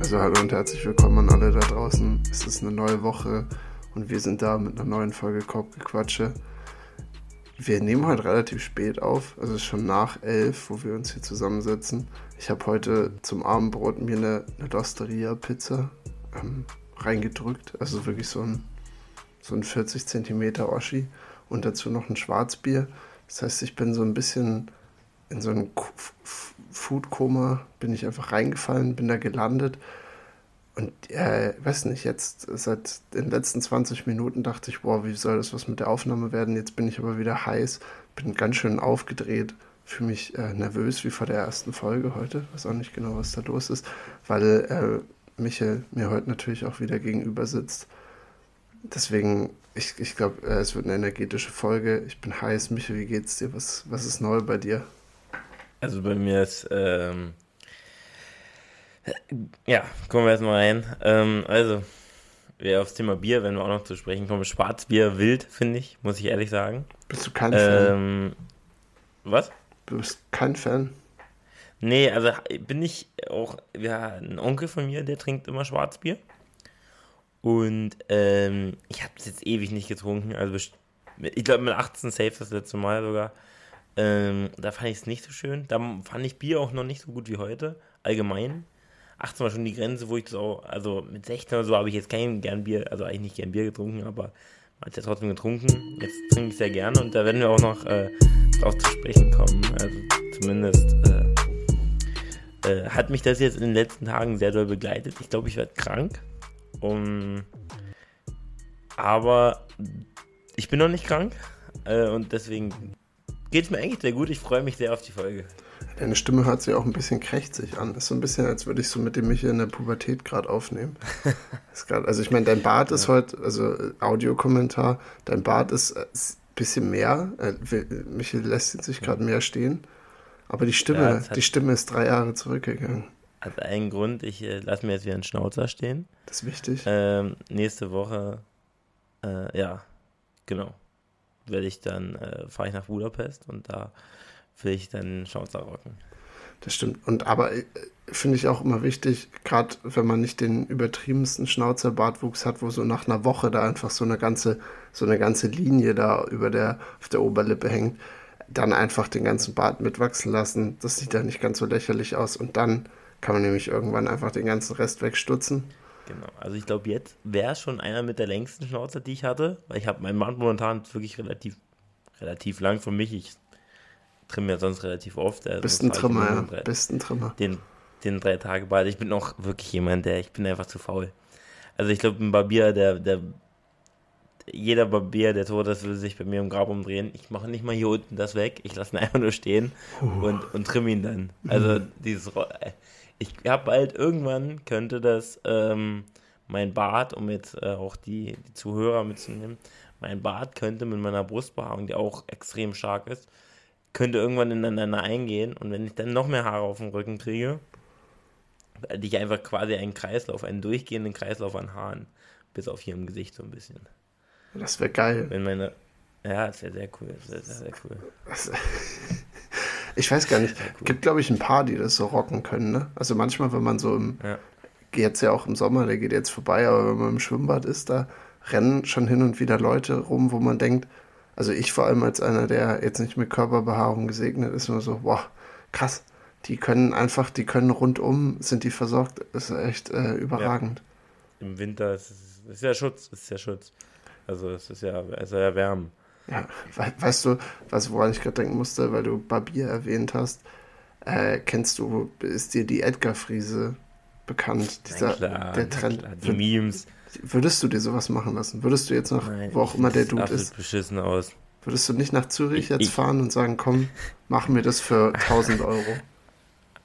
Also hallo und herzlich willkommen an alle da draußen. Es ist eine neue Woche und wir sind da mit einer neuen Folge Korbgequatsche. Wir nehmen heute relativ spät auf, also es ist schon nach elf, wo wir uns hier zusammensetzen. Ich habe heute zum Abendbrot mir eine, eine Dosteria-Pizza ähm, reingedrückt, also wirklich so ein, so ein 40 Zentimeter Oschi und dazu noch ein Schwarzbier. Das heißt, ich bin so ein bisschen in so ein Food-Koma, bin ich einfach reingefallen, bin da gelandet und äh, weiß nicht, jetzt seit den letzten 20 Minuten dachte ich, boah, wie soll das was mit der Aufnahme werden? Jetzt bin ich aber wieder heiß, bin ganz schön aufgedreht, fühle mich äh, nervös wie vor der ersten Folge heute. Weiß auch nicht genau, was da los ist, weil äh, Michael mir heute natürlich auch wieder gegenüber sitzt. Deswegen, ich, ich glaube, äh, es wird eine energetische Folge. Ich bin heiß. Michael, wie geht's dir? Was, was ist neu bei dir? Also bei mir ist, ähm, ja, kommen wir erstmal rein. Ähm, also, wir aufs Thema Bier, wenn wir auch noch zu sprechen kommen. Schwarzbier wild, finde ich, muss ich ehrlich sagen. Bist du kein ähm, Fan? Was? Du bist kein Fan? Nee, also bin ich auch, ja, ein Onkel von mir, der trinkt immer Schwarzbier. Und ähm, ich habe es jetzt ewig nicht getrunken. Also ich glaube mit 18 Safe das letzte Mal sogar. Ähm, da fand ich es nicht so schön. Da fand ich Bier auch noch nicht so gut wie heute. Allgemein. 18 war schon die Grenze, wo ich das auch, also mit 16 oder so habe ich jetzt kein gern Bier, also eigentlich nicht gern Bier getrunken, aber hat ja trotzdem getrunken. Jetzt trinke ich sehr gerne und da werden wir auch noch äh, drauf zu sprechen kommen. Also zumindest äh, äh, hat mich das jetzt in den letzten Tagen sehr doll begleitet. Ich glaube, ich werde krank. Um, aber ich bin noch nicht krank äh, und deswegen geht es mir eigentlich sehr gut. Ich freue mich sehr auf die Folge. Deine Stimme hört sich auch ein bisschen krächzig an. Das ist so ein bisschen, als würde ich so mit dem Michael in der Pubertät gerade aufnehmen. grad, also ich meine, dein Bart ist ja. heute, also Audiokommentar, dein Bart ist ein äh, bisschen mehr. Äh, Michael lässt sich gerade mehr stehen. Aber die Stimme, ja, die Stimme ist drei Jahre zurückgegangen. Hat einen Grund, ich äh, lasse mir jetzt wieder einen Schnauzer stehen. Das ist wichtig. Ähm, nächste Woche, äh, ja, genau werde ich dann, äh, fahre ich nach Budapest und da will ich dann Schnauzer rocken. Das stimmt. Und aber äh, finde ich auch immer wichtig, gerade wenn man nicht den übertriebensten Schnauzerbartwuchs hat, wo so nach einer Woche da einfach so eine ganze, so eine ganze Linie da über der, auf der Oberlippe hängt, dann einfach den ganzen Bart mitwachsen lassen. Das sieht dann nicht ganz so lächerlich aus. Und dann kann man nämlich irgendwann einfach den ganzen Rest wegstutzen. Genau. Also ich glaube, jetzt wäre schon einer mit der längsten Schnauze, die ich hatte, weil ich habe meinen Bart momentan wirklich relativ, relativ lang für mich. Ich trimme ja sonst relativ oft. Also Bist ein Trimmer, ja. Bist ein Trimmer. Den, den drei Tage Bart. Ich bin auch wirklich jemand, der, ich bin einfach zu faul. Also ich glaube, ein Barbier, der, der, jeder Barbier, der tot ist, will sich bei mir im Grab umdrehen. Ich mache nicht mal hier unten das weg. Ich lasse ihn einfach nur stehen uh. und, und trimme ihn dann. Also dieses, ich habe bald irgendwann könnte das ähm, mein Bart, um jetzt äh, auch die, die Zuhörer mitzunehmen, mein Bart könnte mit meiner Brustbehaarung, die auch extrem stark ist, könnte irgendwann ineinander eingehen und wenn ich dann noch mehr Haare auf dem Rücken kriege, hätte ich einfach quasi einen Kreislauf, einen durchgehenden Kreislauf an Haaren, bis auf hier im Gesicht so ein bisschen. Das wäre geil. Wenn meine, ja, das wäre sehr cool, das wäre sehr, sehr cool. Ich weiß gar nicht. Cool. Gibt, glaube ich, ein paar, die das so rocken können. Ne? Also manchmal, wenn man so im, ja. jetzt ja auch im Sommer, der geht jetzt vorbei, aber wenn man im Schwimmbad ist, da rennen schon hin und wieder Leute rum, wo man denkt, also ich vor allem als einer, der jetzt nicht mit Körperbehaarung gesegnet ist, nur so, boah, krass. Die können einfach, die können rundum, sind die versorgt. Ist echt äh, überragend. Ja. Im Winter ist es ist ja Schutz, ist ja Schutz. Also es ist ja, es ist ja Wärme. Ja, weißt du, was, woran ich gerade denken musste, weil du Barbier erwähnt hast, äh, kennst du, ist dir die Edgar-Friese bekannt? Dieser, klar, der Trend. Klar, die Memes. Würdest du dir sowas machen lassen? Würdest du jetzt noch, Nein, wo auch immer der Dude ist? beschissen aus. Würdest du nicht nach Zürich ich, jetzt ich, fahren und sagen, komm, mach mir das für 1000 Euro?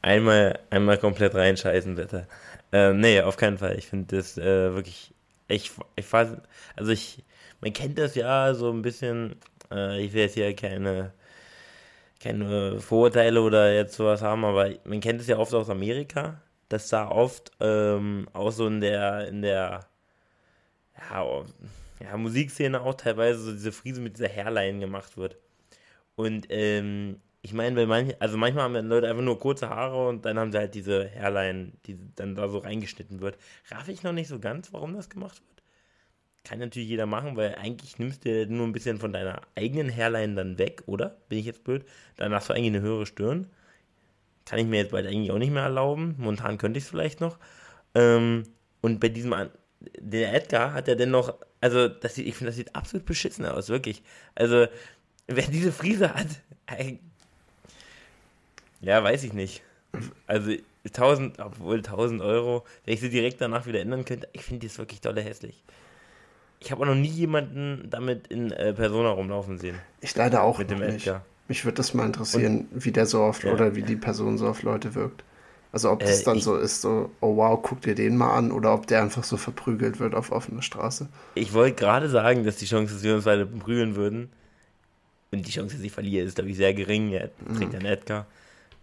Einmal, einmal komplett reinscheißen, bitte. Ähm, nee, auf keinen Fall. Ich finde das äh, wirklich, ich, ich weiß, also ich, man kennt das ja so ein bisschen, äh, ich will jetzt hier keine, keine Vorurteile oder jetzt sowas haben, aber man kennt es ja oft aus Amerika, dass da oft ähm, auch so in der, in der ja, ja, Musikszene auch teilweise so diese Friese mit dieser Hairline gemacht wird. Und ähm, Ich meine, weil manche, also manchmal haben Leute einfach nur kurze Haare und dann haben sie halt diese Hairline, die dann da so reingeschnitten wird. Raff ich noch nicht so ganz, warum das gemacht wird. Kann natürlich jeder machen, weil eigentlich nimmst du nur ein bisschen von deiner eigenen Hairline dann weg, oder? Bin ich jetzt blöd? Dann hast du eigentlich eine höhere Stirn. Kann ich mir jetzt bald eigentlich auch nicht mehr erlauben. Momentan könnte ich es vielleicht noch. Ähm, und bei diesem, der Edgar hat ja dennoch, also das sieht, ich finde, das sieht absolut beschissen aus, wirklich. Also, wer diese Frise hat, ja, weiß ich nicht. Also 1000, obwohl 1000 Euro, wenn ich sie direkt danach wieder ändern könnte, ich finde die ist wirklich dolle hässlich. Ich habe auch noch nie jemanden damit in äh, Persona rumlaufen sehen. Ich leider auch mit dem nicht. Edgar. Mich würde das mal interessieren, Und, wie der so oft ja. oder wie die Person so auf Leute wirkt. Also ob das äh, dann ich, so ist, so, oh wow, guck dir den mal an, oder ob der einfach so verprügelt wird auf offener Straße. Ich wollte gerade sagen, dass die Chance, dass wir uns beide prügeln würden, und die Chance, dass ich verliere, ist, glaube ich, sehr gering. Er trägt mhm. einen Edgar.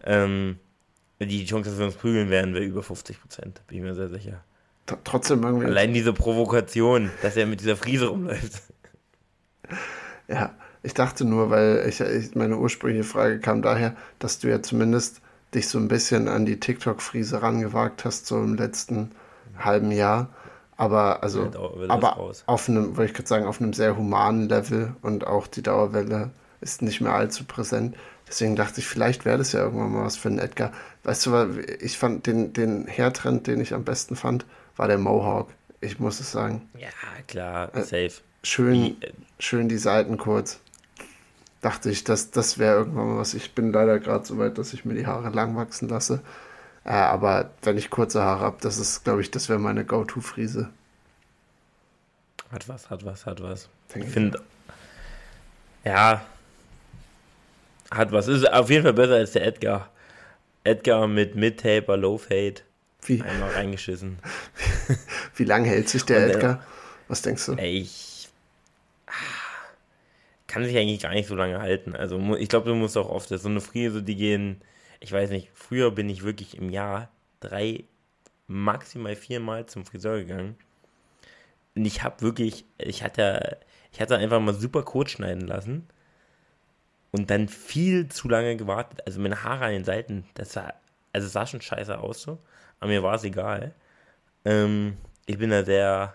Ähm, die Chance, dass wir uns prügeln werden, wäre über 50 Prozent, bin ich mir sehr sicher. Trotzdem irgendwie. Allein diese Provokation, dass er mit dieser Friese rumläuft. Ja, ich dachte nur, weil ich, ich, meine ursprüngliche Frage kam daher, dass du ja zumindest dich so ein bisschen an die TikTok-Friese rangewagt hast, so im letzten halben Jahr. Aber also, aber auf einem, wollte ich gerade sagen, auf einem sehr humanen Level und auch die Dauerwelle ist nicht mehr allzu präsent. Deswegen dachte ich, vielleicht wäre das ja irgendwann mal was für einen Edgar. Weißt du, ich fand den, den Hairtrend, den ich am besten fand, war der Mohawk. Ich muss es sagen. Ja, klar, äh, safe. Schön, schön die Seiten kurz dachte ich, dass das wäre irgendwann mal was. Ich bin leider gerade so weit, dass ich mir die Haare lang wachsen lasse. Äh, aber wenn ich kurze Haare habe, das ist, glaube ich, das wäre meine Go-To-Friese. Hat was, hat was, hat was. Denk ich finde, ja, hat was. Ist auf jeden Fall besser als der Edgar. Edgar mit Mid-Taper, Low-Fade. Wie? Einmal reingeschissen. Wie lange hält sich der Und, Edgar? Was denkst du? Ich kann sich eigentlich gar nicht so lange halten. Also ich glaube, du musst auch oft, so eine Friese, die gehen, ich weiß nicht, früher bin ich wirklich im Jahr drei, maximal viermal zum Friseur gegangen. Und ich habe wirklich, ich hatte, ich hatte einfach mal super kurz schneiden lassen und dann viel zu lange gewartet. Also meine Haare an den Seiten, das sah, also sah schon scheiße aus so, aber mir war es egal. Ähm, ich bin da sehr,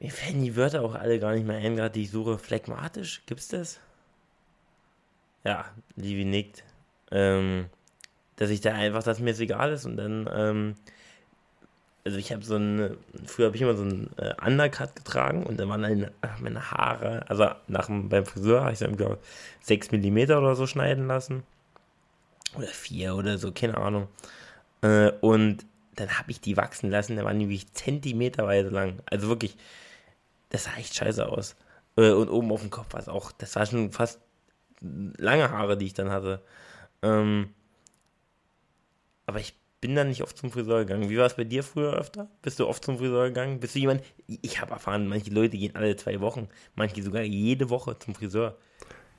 mir fällen die Wörter auch alle gar nicht mehr ein, gerade die ich suche. Phlegmatisch, gibt's das? Ja, Livi nickt. Ähm, dass ich da einfach, dass mir es egal ist und dann, ähm, also ich habe so ein, früher habe ich immer so einen äh, Undercut getragen und dann waren dann meine Haare, also nach beim Friseur habe ich dann, glaube 6 mm oder so schneiden lassen. Oder 4 oder so, keine Ahnung. Äh, und dann habe ich die wachsen lassen, da waren die wirklich zentimeterweise lang. Also wirklich, das sah echt scheiße aus. Äh, und oben auf dem Kopf war es auch, das war schon fast lange Haare, die ich dann hatte. Ähm, aber ich bin dann nicht oft zum Friseur gegangen. Wie war es bei dir früher öfter? Bist du oft zum Friseur gegangen? Bist du jemand? Ich habe erfahren, manche Leute gehen alle zwei Wochen, manche sogar jede Woche zum Friseur.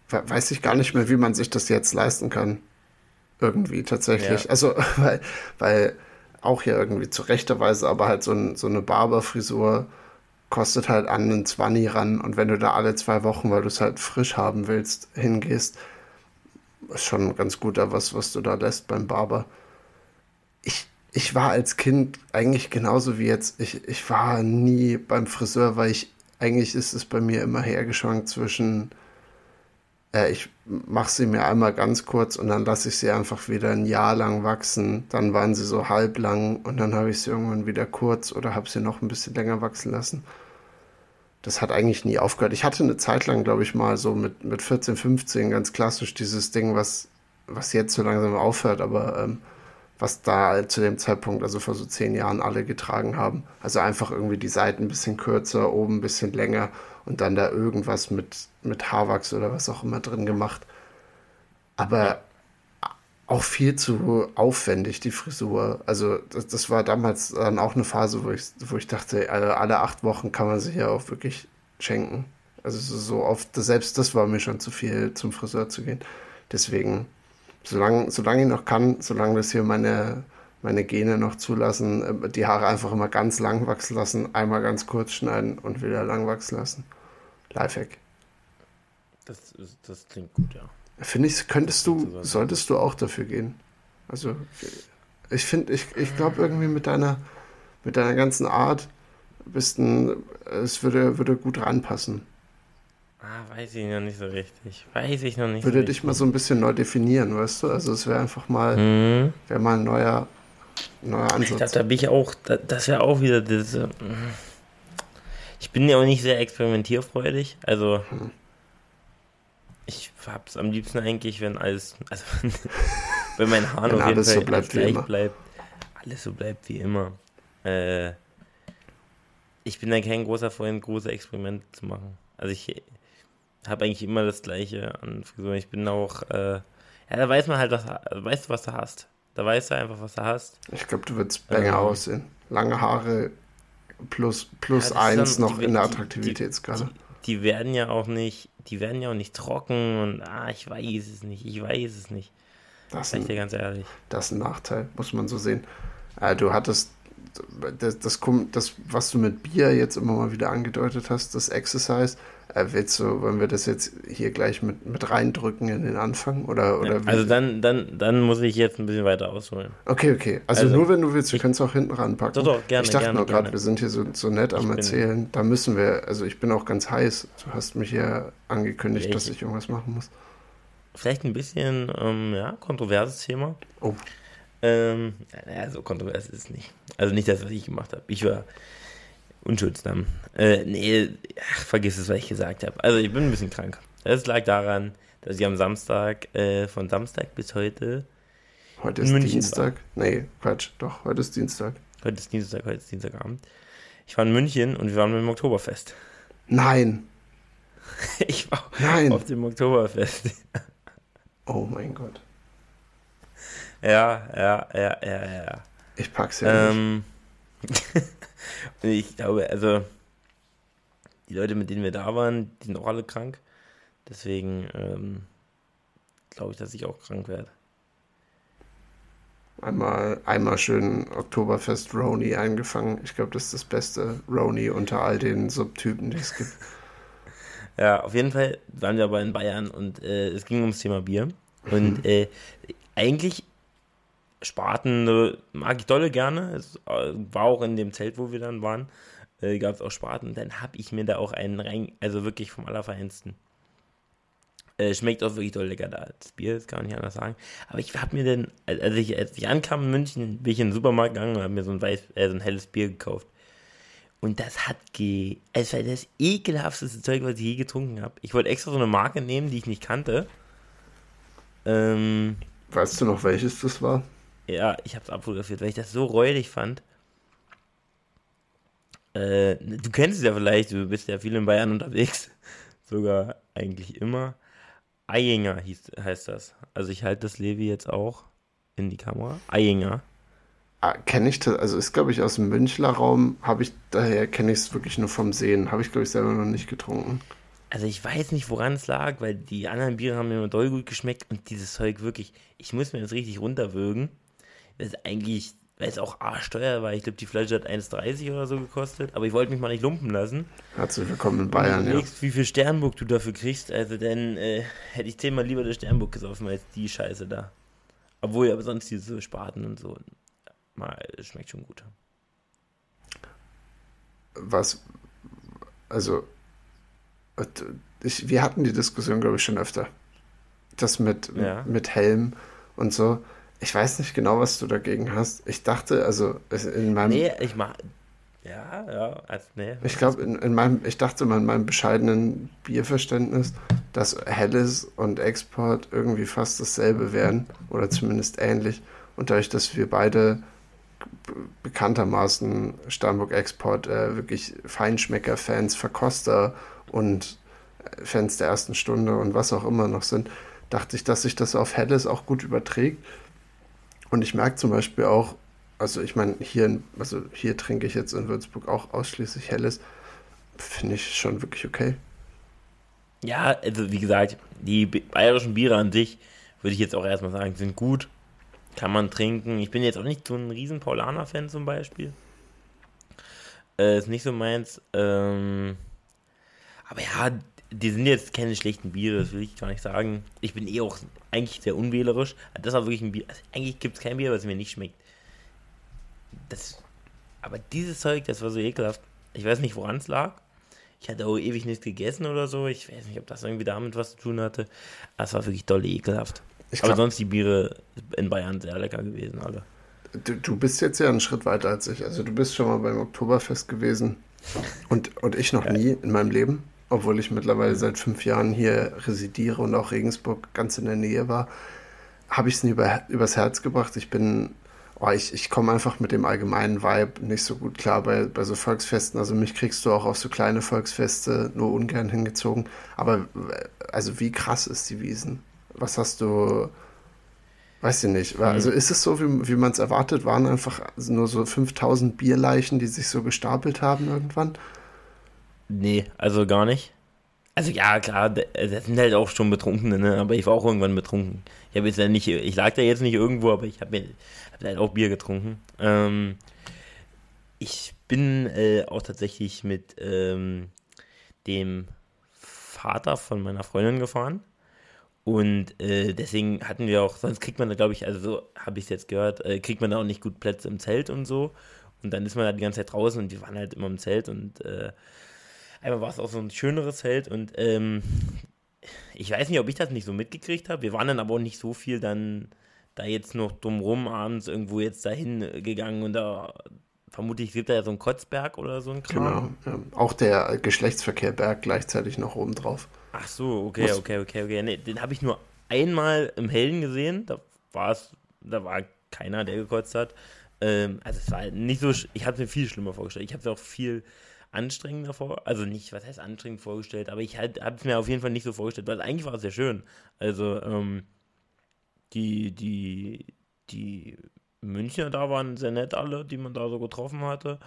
Weiß ich gar nicht mehr, wie man sich das jetzt leisten kann. Irgendwie tatsächlich. Ja. Also, weil, weil auch ja irgendwie zu rechter Weise, aber halt so, ein, so eine Barberfrisur kostet halt an einen 20 ran und wenn du da alle zwei Wochen, weil du es halt frisch haben willst, hingehst, ist schon ganz gut da was, was du da lässt beim Barber. Ich, ich war als Kind eigentlich genauso wie jetzt. Ich, ich war nie beim Friseur, weil ich, eigentlich ist es bei mir immer hergeschwankt zwischen, äh, ich mache sie mir einmal ganz kurz und dann lasse ich sie einfach wieder ein Jahr lang wachsen. Dann waren sie so halblang und dann habe ich sie irgendwann wieder kurz oder habe sie noch ein bisschen länger wachsen lassen. Das hat eigentlich nie aufgehört. Ich hatte eine Zeit lang, glaube ich, mal so mit, mit 14, 15 ganz klassisch dieses Ding, was, was jetzt so langsam aufhört, aber ähm, was da zu dem Zeitpunkt, also vor so zehn Jahren, alle getragen haben. Also einfach irgendwie die Seiten ein bisschen kürzer, oben ein bisschen länger und dann da irgendwas mit, mit Haarwachs oder was auch immer drin gemacht. Aber auch viel zu aufwendig, die Frisur. Also das, das, war damals dann auch eine Phase, wo ich, wo ich dachte, alle, alle acht Wochen kann man sich ja auch wirklich schenken. Also so oft, selbst das war mir schon zu viel, zum Friseur zu gehen. Deswegen, solange, solange ich noch kann, solange das hier meine, meine Gene noch zulassen, äh, die Haare einfach immer ganz lang wachsen lassen, einmal ganz kurz schneiden und wieder lang wachsen lassen. Lifehack. Das, das klingt gut, ja. Finde ich, könntest du, solltest du auch dafür gehen. Also, ich finde, ich, ich glaube irgendwie mit deiner, mit deiner ganzen Art bist ein, es würde, würde gut ranpassen. Ah, weiß ich noch nicht so richtig. Weiß ich noch nicht Würde so dich richtig. mal so ein bisschen neu definieren, weißt du? Also es wäre einfach mal, Mhm. wäre mal ein neuer, neuer Ich glaube, Ansatz. da bin ich auch, da, das wäre auch wieder diese. Ich bin ja auch nicht sehr experimentierfreudig. Also, Hm. ich hab's am liebsten eigentlich, wenn alles. Also, wenn mein Haar auf jeden Fall so bleibt gleich immer. bleibt. Alles so bleibt wie immer. Äh, ich bin da kein großer Freund, große Experimente zu machen. Also, ich habe eigentlich immer das Gleiche an Frisur. Ich bin auch. Äh, ja, da weiß man halt, was, weißt du, was du hast. Da weißt du einfach, was du hast. Ich glaube, du würdest banger Ähm. aussehen. Lange Haare plus, plus Ja, eins dann- noch die- in der die- Attraktivitätsskala. die werden ja auch nicht, die werden ja auch nicht trocken und ah, ich weiß es nicht, ich weiß es nicht. Das ist ein, ganz ehrlich. das ist ein Nachteil, muss man so sehen. Äh, du hattest das, das, das, was du mit Bier jetzt immer mal wieder angedeutet hast, das Exercise, äh, willst du, wollen wir das jetzt hier gleich mit, mit reindrücken in den Anfang? Oder, oder Ja, also dann, dann, dann muss ich jetzt ein bisschen weiter ausholen. Okay, okay. Also, Also, nur wenn du willst, können es auch hinten ranpacken. Doch, doch, gerne, Ich dachte gerne, nur gerade, wir sind hier so, so nett am Erzählen. Da müssen wir, also ich bin auch ganz heiß. Du hast mich hier angekündigt, Ich- dass ich irgendwas machen muss. Vielleicht ein bisschen, ähm, ja, kontroverses Thema. Oh, Ähm, naja, so kontrovers ist es nicht. Also nicht das, was ich gemacht habe. Ich war unschuldsam. Äh, nee, ach, vergiss es, was ich gesagt habe. Also ich bin ein bisschen krank. Es lag daran, dass ich am Samstag, äh, von Samstag bis heute, heute ist München Dienstag. Nee, Quatsch. Doch, heute ist Dienstag. heute ist Dienstag, heute ist Dienstagabend, ich war in München und wir waren beim Oktoberfest. Nein, Ich war nein. auf dem Oktoberfest. Oh mein Gott. Ja, ja, ja, ja, ja. Ich pack's ja nicht. Und ich glaube, also die Leute, mit denen wir da waren, die sind auch alle krank. Deswegen ähm, glaube ich, dass ich auch krank werde. Einmal, einmal schön Oktoberfest Roni eingefangen. Ich glaube, das ist das beste Roni unter all den Subtypen, die es gibt. Ja, auf jeden Fall waren wir aber in Bayern und äh, es ging ums Thema Bier. Und äh, eigentlich Spaten äh, mag ich dolle gerne. Es äh, war auch in dem Zelt, wo wir dann waren, äh, gab es auch Spaten. Dann habe ich mir da auch einen rein, also wirklich vom Allerfeinsten. Äh, schmeckt auch wirklich doll lecker da. Das Bier, das kann man nicht anders sagen. Aber ich habe mir dann, als ich, als ich ankam in München, bin ich in den Supermarkt gegangen und habe mir so ein, weiß, äh, so ein helles Bier gekauft. Und das hat ge... Es war das ekelhafteste Zeug, was ich je getrunken habe. Ich wollte extra so eine Marke nehmen, die ich nicht kannte. Ähm, Weißt du noch, welches das war? Ja, ich habe es abfotografiert, weil ich das so räudig fand. Äh, du kennst es ja vielleicht, du bist ja viel in Bayern unterwegs. Sogar eigentlich immer. Eyinger hieß, heißt das. Also ich halte das Levi jetzt auch in die Kamera. Eyinger. Ah, kenne ich das, also ist, glaube ich, aus dem Münchner Raum, habe ich, daher kenne ich es wirklich nur vom Sehen. Habe ich, glaube ich, selber noch nicht getrunken. Also ich weiß nicht, woran es lag, weil die anderen Biere haben mir immer doll gut geschmeckt und dieses Zeug wirklich, ich muss mir das richtig runterwürgen. Das ist eigentlich, weil es auch arschteuer war. Ich glaube, die Flasche hat 1,30 oder so gekostet, aber ich wollte mich mal nicht lumpen lassen. Herzlich willkommen in Bayern, ja. wie viel Sternburg du dafür kriegst, also dann äh, hätte ich zehnmal lieber der Sternburg gesoffen als die Scheiße da. Obwohl aber sonst diese Spaten und so, mal, es schmeckt schon gut. Was, also, ich, wir hatten die Diskussion, glaube ich, schon öfter. Das mit, Ja. mit Helm und so. Ich weiß nicht genau, was du dagegen hast. Ich dachte, also in meinem, Nee, ich mach, ja, ja, also, nee. ich glaube, in, in meinem, ich dachte mal in meinem bescheidenen Bierverständnis, dass Helles und Export irgendwie fast dasselbe wären oder zumindest ähnlich. Und dadurch, dass wir beide bekanntermaßen Starnburg Export äh, wirklich Feinschmecker-Fans, Verkoster und äh, Fans der ersten Stunde und was auch immer noch sind, dachte ich, dass sich das auf Helles auch gut überträgt. Und ich merke zum Beispiel auch, also ich meine, hier, also hier trinke ich jetzt in Würzburg auch ausschließlich Helles. Finde ich schon wirklich okay. Ja, also wie gesagt, die bayerischen Biere an sich, würde ich jetzt auch erstmal sagen, sind gut. Kann man trinken. Ich bin jetzt auch nicht so ein riesen Paulaner-Fan zum Beispiel. Äh, ist nicht so meins. Ähm, aber ja, die sind jetzt keine schlechten Biere, das will ich gar nicht sagen. Ich bin eh auch eigentlich sehr unwählerisch. Das war wirklich ein Bier. Also eigentlich gibt es kein Bier, was mir nicht schmeckt. Das, aber dieses Zeug, das war so ekelhaft. Ich weiß nicht, woran es lag. Ich hatte auch ewig nichts gegessen oder so. Ich weiß nicht, ob das irgendwie damit was zu tun hatte. Aber es war wirklich doll ekelhaft. Ich aber sonst die Biere in Bayern sehr lecker gewesen, alle. Du, du bist jetzt ja einen Schritt weiter als ich. Also du bist schon mal beim Oktoberfest gewesen. Und, und ich noch ja. nie in meinem Leben obwohl ich mittlerweile seit fünf Jahren hier residiere und auch Regensburg ganz in der Nähe war, habe ich es nie über, übers Herz gebracht. Ich bin, oh, ich, ich komme einfach mit dem allgemeinen Vibe nicht so gut klar bei, bei so Volksfesten. Also mich kriegst du auch auf so kleine Volksfeste nur ungern hingezogen. Aber also wie krass ist die Wiesen? Was hast du, weiß ich nicht. Also ist es so, wie, wie man es erwartet? Waren einfach nur so 5000 Bierleichen, die sich so gestapelt haben irgendwann? Nee, also gar nicht. Also ja, klar, das sind halt auch schon Betrunkene, ne? aber ich war auch irgendwann betrunken. Ich habe jetzt ja nicht, ich lag da jetzt nicht irgendwo, aber ich habe hab halt auch Bier getrunken. Ähm, ich bin äh, auch tatsächlich mit ähm, dem Vater von meiner Freundin gefahren. Und äh, deswegen hatten wir auch, sonst kriegt man da, glaube ich, also so habe ich es jetzt gehört, äh, kriegt man da auch nicht gut Plätze im Zelt und so. Und dann ist man da die ganze Zeit draußen und die waren halt immer im Zelt und äh, Einmal war es auch so ein schöneres Feld und ähm, ich weiß nicht, ob ich das nicht so mitgekriegt habe. Wir waren dann aber auch nicht so viel dann da jetzt noch drumrum abends irgendwo jetzt dahin gegangen und da vermutlich gibt da ja so ein Kotzberg oder so ein Kram. Genau, ja. auch der Geschlechtsverkehrberg gleichzeitig noch oben drauf. Ach so, okay, Was? okay, okay, okay. Nee, den habe ich nur einmal im Hellen gesehen. Da war es, da war keiner, der gekotzt hat. Ähm, also es war nicht so, ich habe es mir viel schlimmer vorgestellt. Ich habe es auch viel anstrengender vor, also nicht, was heißt anstrengend vorgestellt, aber ich halt, habe es mir auf jeden Fall nicht so vorgestellt, weil eigentlich war es sehr schön. Also, ähm, die, die, die Münchner da waren sehr nett alle, die man da so getroffen hatte.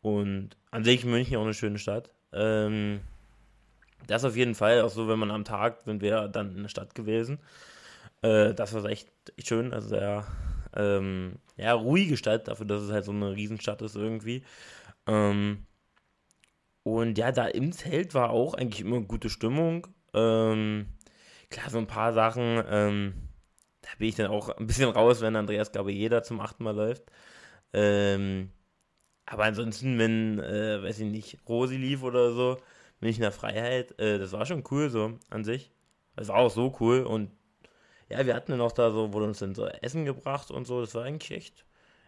Und an sich München auch eine schöne Stadt. Ähm, das auf jeden Fall, auch so, wenn man am Tag sind wir dann in der Stadt gewesen. Äh, das war echt schön, also sehr ähm, ja, ruhige Stadt, dafür, dass es halt so eine Riesenstadt ist irgendwie. Ähm, und ja, da im Zelt war auch eigentlich immer gute Stimmung. Ähm, klar, so ein paar Sachen, ähm, da bin ich dann auch ein bisschen raus, wenn Andreas glaube jeder zum achten Mal läuft. Ähm, aber ansonsten, wenn, äh, weiß ich nicht, Rosi lief oder so, bin ich in der Freiheit, äh, das war schon cool so an sich. Das war auch so cool und ja, wir hatten dann auch da so, wurde uns dann so Essen gebracht und so, das war eigentlich echt,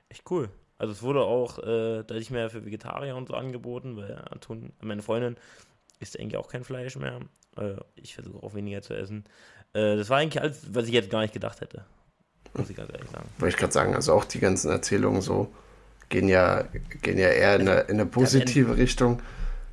echt cool. Also es wurde auch äh, deutlich mehr für Vegetarier und so angeboten, weil Anton, meine Freundin isst eigentlich auch kein Fleisch mehr. Äh, ich versuche auch weniger zu essen. Äh, das war eigentlich alles, was ich jetzt gar nicht gedacht hätte. Muss ich ganz ehrlich sagen. Wollte ich gerade sagen, also auch die ganzen Erzählungen so gehen ja, gehen ja eher in eine, in eine positive Richtung.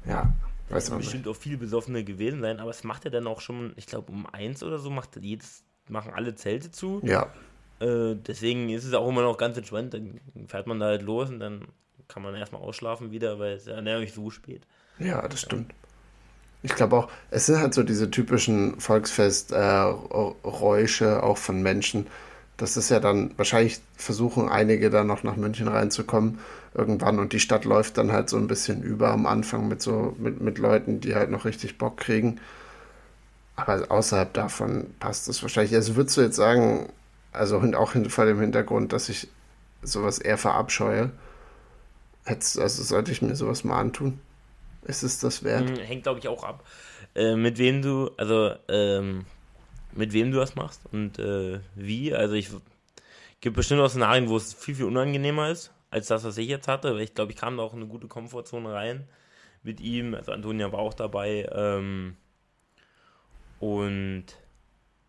Ja, weiß man bestimmt nicht. auch viel Besoffene gewesen sein, aber es macht ja dann auch schon, ich glaube, um eins oder so macht jedes, machen alle Zelte zu. Ja. Äh, deswegen ist es auch immer noch ganz entspannt. Dann fährt man da halt los und dann kann man erstmal ausschlafen wieder, weil es ja nicht so spät. Ja, das stimmt. Ich glaube auch, es sind halt so diese typischen Volksfest-Räusche äh, auch von Menschen. Das ist ja dann, wahrscheinlich versuchen einige dann noch nach München reinzukommen irgendwann und die Stadt läuft dann halt so ein bisschen über am Anfang mit so, mit, mit Leuten, die halt noch richtig Bock kriegen. Aber außerhalb davon passt es wahrscheinlich. Also würdest du jetzt sagen, also auch vor dem Hintergrund, dass ich sowas eher verabscheue. also sollte ich mir sowas mal antun? Ist es das wert? Hm, hängt, glaube ich, auch ab, äh, mit wem du, also ähm, mit wem du das machst und äh, wie. Also ich gibt bestimmt auch Szenarien, wo es viel, viel unangenehmer ist, als das, was ich jetzt hatte. Weil ich glaube, ich kam da auch in eine gute Komfortzone rein mit ihm. Also Antonia war auch dabei. Ähm, und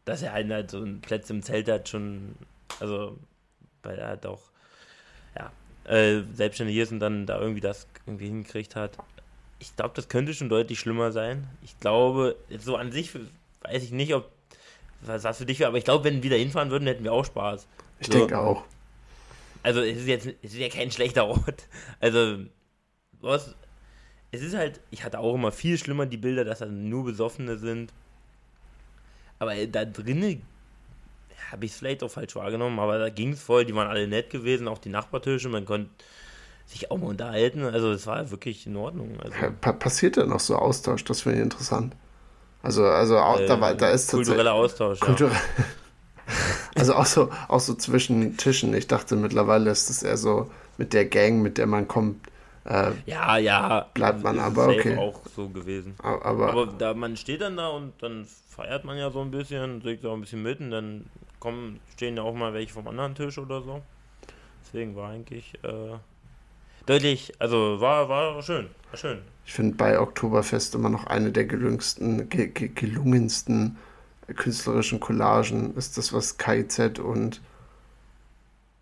dass er halt, halt so einen Platz im Zelt hat, schon, also, weil er halt auch, ja, äh, selbstständig ist und dann da irgendwie das irgendwie hingekriegt hat. Ich glaube, das könnte schon deutlich schlimmer sein. Ich glaube, so an sich weiß ich nicht, ob was das für dich wäre, aber ich glaube, wenn wir wieder hinfahren würden, hätten wir auch Spaß. Ich so. denke auch. Also es ist jetzt es ist ja kein schlechter Ort. Also was es ist halt, ich hatte auch immer viel schlimmer die Bilder, dass da nur Besoffene sind. Aber da drinnen habe ich es vielleicht auch falsch wahrgenommen, aber da ging es voll, die waren alle nett gewesen, auch die Nachbartische, man konnte sich auch mal unterhalten, also es war wirklich in Ordnung. Also. Ja, passiert da noch so Austausch, das finde ich interessant. Also, also auch, Äh, da, war, da ist kultureller Austausch. Kulturell. also auch so, auch so zwischen Tischen. Ich dachte mittlerweile ist es eher so mit der Gang, mit der man kommt. Äh, Ja, ja. ja. Bleibt man Ist aber, okay. auch so gewesen. aber, Aber da man steht dann da und dann feiert man ja so ein bisschen, trinkt auch ein bisschen mit und dann kommen, stehen ja auch mal welche vom anderen Tisch oder so. Deswegen war eigentlich äh, deutlich, also war, war schön, war schön. ich finde bei Oktoberfest immer noch eine der gelungensten, ge, ge, gelungensten künstlerischen Collagen ist das, was KIZ und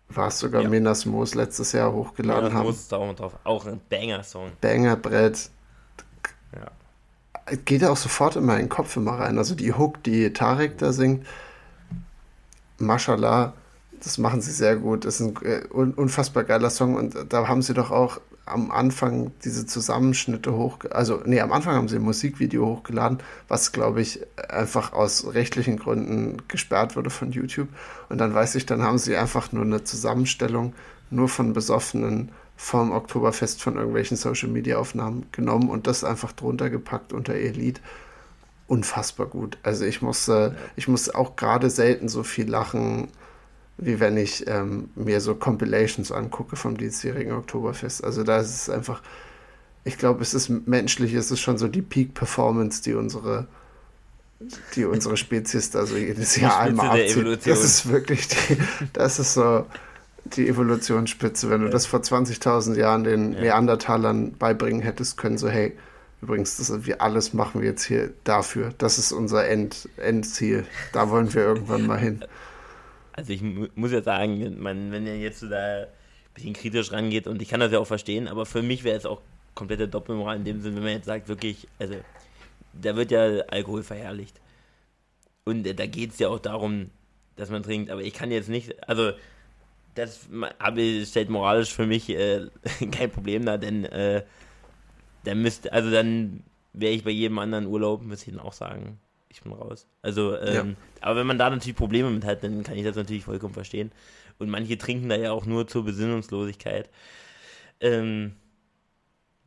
war es sogar Ja. Menas Moos letztes Jahr hochgeladen Ja, haben. muss da auch drauf. Auch ein Banger-Song. Bangerbrett. Ja. Geht auch sofort in meinen Kopf immer rein. Also die Hook, die Tarek da singt, Mashallah, das machen sie sehr gut. Das ist ein äh, un unfassbar geiler Song und da haben sie doch auch am Anfang diese Zusammenschnitte hoch, also nee, am Anfang haben sie ein Musikvideo hochgeladen, was glaube ich einfach aus rechtlichen Gründen gesperrt wurde von YouTube. Und dann weiß ich, dann haben sie einfach nur eine Zusammenstellung nur von Besoffenen vom Oktoberfest von irgendwelchen Social Media Aufnahmen genommen und das einfach drunter gepackt unter ihr Lied. Unfassbar gut. Also ich musste, ich muss auch gerade selten so viel lachen, wie wenn ich ähm, mir so Compilations angucke vom diesjährigen Oktoberfest. Also da ist es einfach, ich glaube, es ist menschlich, es ist schon so die Peak-Performance, die unsere, die unsere Spezies da so jedes Jahr Spitze einmal abzieht. Das ist wirklich, die, das ist so die Evolutionsspitze. Wenn du das vor 20.000 Jahren den Ja. Neandertalern beibringen hättest können, so hey, übrigens, das, wir alles machen wir jetzt hier dafür. Das ist unser End, Endziel. Da wollen wir irgendwann mal hin. Also ich mu muss ja sagen, man, wenn ihr jetzt so da ein bisschen kritisch rangeht und ich kann das ja auch verstehen, aber für mich wäre es auch komplette Doppelmoral in dem Sinne, wenn man jetzt sagt, wirklich, also da wird ja Alkohol verherrlicht. Und da geht es ja auch darum, dass man trinkt, aber ich kann jetzt nicht, also das habe stellt moralisch für mich äh, kein Problem dar, denn äh, dann müsste, also dann wäre ich bei jedem anderen Urlaub, müsste ich dann auch sagen, ich bin raus. Also, ähm, aber wenn man da natürlich Probleme mit hat, dann kann ich das natürlich vollkommen verstehen. Und manche trinken da ja auch nur zur Besinnungslosigkeit. Ähm,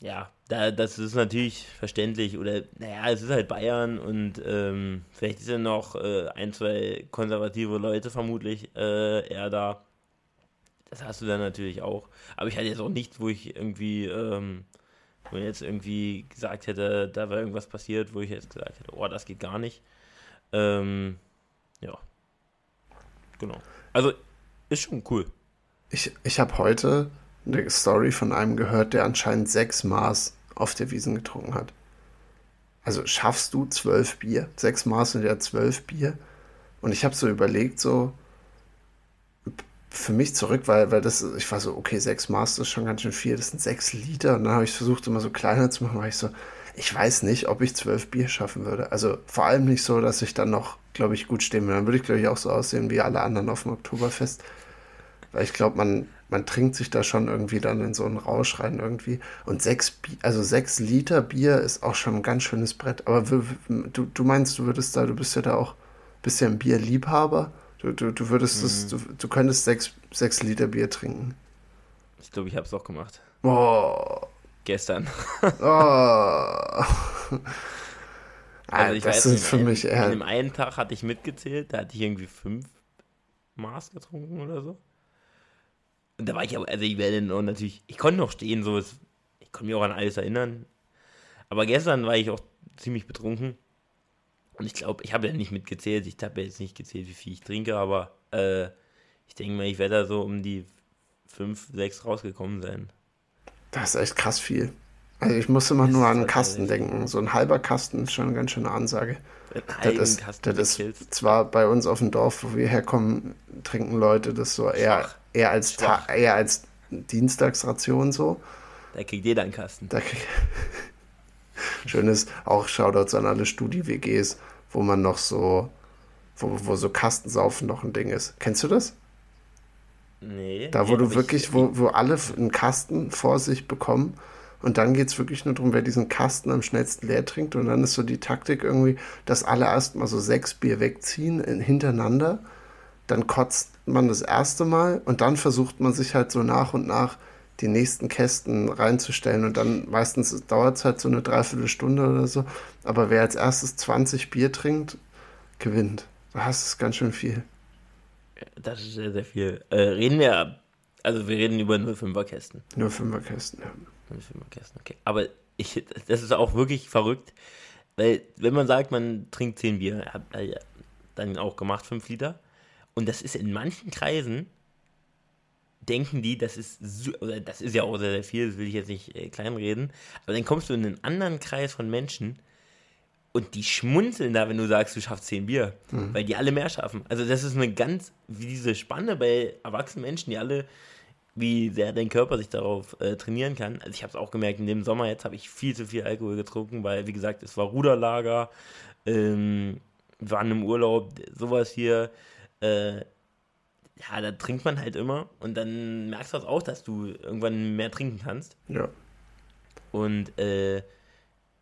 ja, da, das ist natürlich verständlich. Oder, naja, es ist halt Bayern und ähm, vielleicht sind noch äh, ein, zwei konservative Leute vermutlich äh, eher da. Das hast du dann natürlich auch. Aber ich hatte jetzt auch nichts, wo ich irgendwie, ähm, wo ich jetzt irgendwie gesagt hätte, da war irgendwas passiert, wo ich jetzt gesagt hätte, oh, das geht gar nicht. Ähm, ja. Genau. Also, ist schon cool. Ich, ich habe heute eine Story von einem gehört, der anscheinend sechs Maß auf der Wiesen getrunken hat. Also schaffst du zwölf Bier? Sechs Maß sind ja zwölf Bier. Und ich habe so überlegt, so für mich zurück, weil, weil das, ich war so, okay, sechs das ist schon ganz schön viel, das sind sechs Liter. Und dann habe ich versucht, immer so kleiner zu machen, weil ich so, ich weiß nicht, ob ich zwölf Bier schaffen würde. Also vor allem nicht so, dass ich dann noch, glaube ich, gut stehen würde. Dann würde ich, glaube ich, auch so aussehen wie alle anderen auf dem Oktoberfest. Weil ich glaube, man, man trinkt sich da schon irgendwie dann in so einen Rausch rein irgendwie. Und sechs, Bi also sechs Liter Bier ist auch schon ein ganz schönes Brett. Aber du, du meinst, du würdest da, du bist ja da auch, bist ja ein Bierliebhaber. Du, du, du würdest es, du, du könntest sechs, sechs Liter Bier trinken. Ich glaube, ich habe es auch gemacht. Oh, Gestern. oh. Also ich das weiß, sind an für einen- mich An eher. dem einen Tag hatte ich mitgezählt, da hatte ich irgendwie fünf Maß getrunken oder so. Und da war ich aber, also ich werde noch natürlich, ich konnte noch stehen, so ich konnte mich auch an alles erinnern. Aber gestern war ich auch ziemlich betrunken. Und ich glaube, ich habe ja nicht mitgezählt, ich habe jetzt nicht gezählt, wie viel ich trinke, aber äh, ich denke mal, ich werde da so um die fünf, sechs rausgekommen sein. Das ist echt krass viel. Also ich muss immer nur ist an einen Kasten denken. So ein halber Kasten ist schon eine ganz schöne Ansage. Das ist, Kasten das ist zwar bei uns auf dem Dorf, wo wir herkommen, trinken Leute das so eher, eher, als, eher als Dienstagsration so. Da kriegt jeder einen Kasten. Da krieg... Schönes, auch Shoutouts an alle Studi-WGs, wo man noch so, wo, wo so Kastensaufen noch ein Ding ist. Kennst du das? Nee. Da, wo nee, du wirklich, wo, wo alle einen Kasten vor sich bekommen und dann geht es wirklich nur darum, wer diesen Kasten am schnellsten leer trinkt und dann ist so die Taktik irgendwie, dass alle erstmal so sechs Bier wegziehen in, hintereinander, dann kotzt man das erste Mal und dann versucht man sich halt so nach und nach die nächsten Kästen reinzustellen und dann meistens dauert es halt so eine Dreiviertelstunde oder so. Aber wer als erstes 20 Bier trinkt, gewinnt. Da hast du ganz schön viel. Das ist sehr, sehr viel. Äh, reden wir, also wir reden über 05er Kästen. 05er Kästen, ja. 05er Kästen, okay. Aber ich, das ist auch wirklich verrückt, weil wenn man sagt, man trinkt 10 Bier, hat er dann auch gemacht, 5 Liter. Und das ist in manchen Kreisen, denken die, das ist, oder das ist ja auch sehr, sehr viel, das will ich jetzt nicht äh, kleinreden, aber dann kommst du in einen anderen Kreis von Menschen und die schmunzeln da, wenn du sagst, du schaffst 10 Bier, mhm. weil die alle mehr schaffen. Also das ist eine ganz, wie diese Spanne bei erwachsenen Menschen, die alle, wie sehr dein Körper sich darauf äh, trainieren kann. Also ich habe es auch gemerkt, in dem Sommer jetzt habe ich viel zu viel Alkohol getrunken, weil, wie gesagt, es war Ruderlager, ähm, wir waren im Urlaub, sowas hier, äh, ja, da trinkt man halt immer und dann merkst du das auch, dass du irgendwann mehr trinken kannst. Ja. Und äh,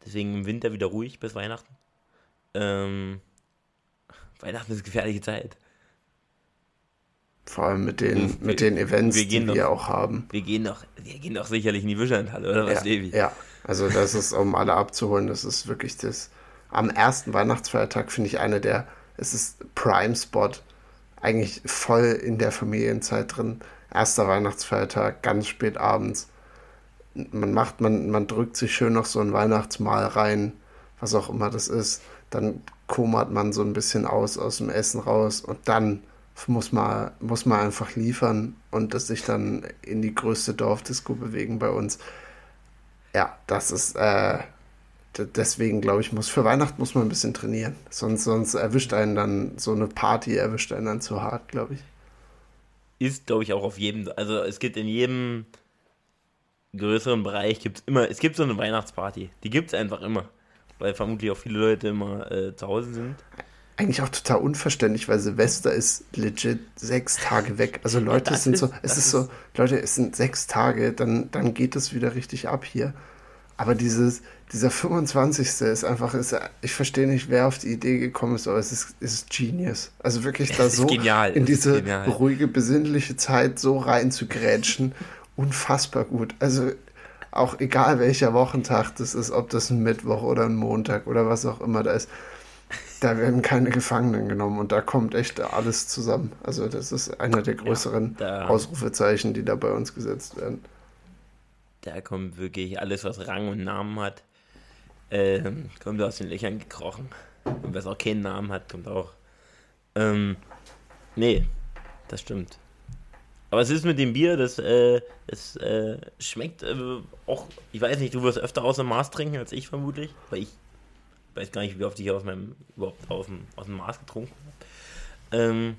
deswegen im Winter wieder ruhig bis Weihnachten. Ähm, Weihnachten ist eine gefährliche Zeit. Vor allem mit den, wir, mit den Events, wir die doch, wir auch haben. Wir gehen doch, wir gehen doch sicherlich in die Wischlandhalle, oder was, ja? Ja, also das ist, um alle abzuholen, das ist wirklich das. Am ersten Weihnachtsfeiertag finde ich eine der, es ist Prime Spot eigentlich voll in der Familienzeit drin. Erster Weihnachtsfeiertag, ganz spät abends. Man macht, man, man drückt sich schön noch so ein Weihnachtsmahl rein, was auch immer das ist. Dann komert man so ein bisschen aus aus dem Essen raus und dann muss man, muss man einfach liefern und das sich dann in die größte Dorfdisco bewegen bei uns. Ja, das ist, äh, deswegen glaube ich, muss für Weihnachten muss man ein bisschen trainieren. Sonst, sonst erwischt einen dann so eine Party, erwischt einen dann zu hart, glaube ich. Ist, glaube ich, auch auf jedem, also es gibt in jedem größeren Bereich gibt es immer, es gibt so eine Weihnachtsparty. Die gibt es einfach immer. Weil vermutlich auch viele Leute immer äh, zu Hause sind. Eigentlich auch total unverständlich, weil Silvester ist legit sechs Tage weg. Also Leute, es sind ist, so, es ist, ist so, Leute, es sind sechs Tage, dann, dann geht es wieder richtig ab hier. Aber dieses, dieser 25. ist einfach, ist, ich verstehe nicht, wer auf die Idee gekommen ist, aber es ist, ist genius. Also wirklich da so genial, in diese ruhige, besinnliche Zeit so rein zu grätschen, unfassbar gut. Also auch egal welcher Wochentag das ist, ob das ein Mittwoch oder ein Montag oder was auch immer da ist, da werden keine Gefangenen genommen und da kommt echt alles zusammen. Also das ist einer der größeren ja, Ausrufezeichen, die da bei uns gesetzt werden. Da kommt wirklich alles, was Rang und Namen hat, ähm, kommt aus den Löchern gekrochen. Und was auch keinen Namen hat, kommt auch. Ähm, nee, das stimmt. Aber es ist mit dem Bier, das, äh, das äh, schmeckt äh, auch, ich weiß nicht, du wirst öfter aus dem Maß trinken als ich vermutlich, weil ich weiß gar nicht, wie oft ich aus meinem, überhaupt aus dem, aus dem Maß getrunken habe. Ähm,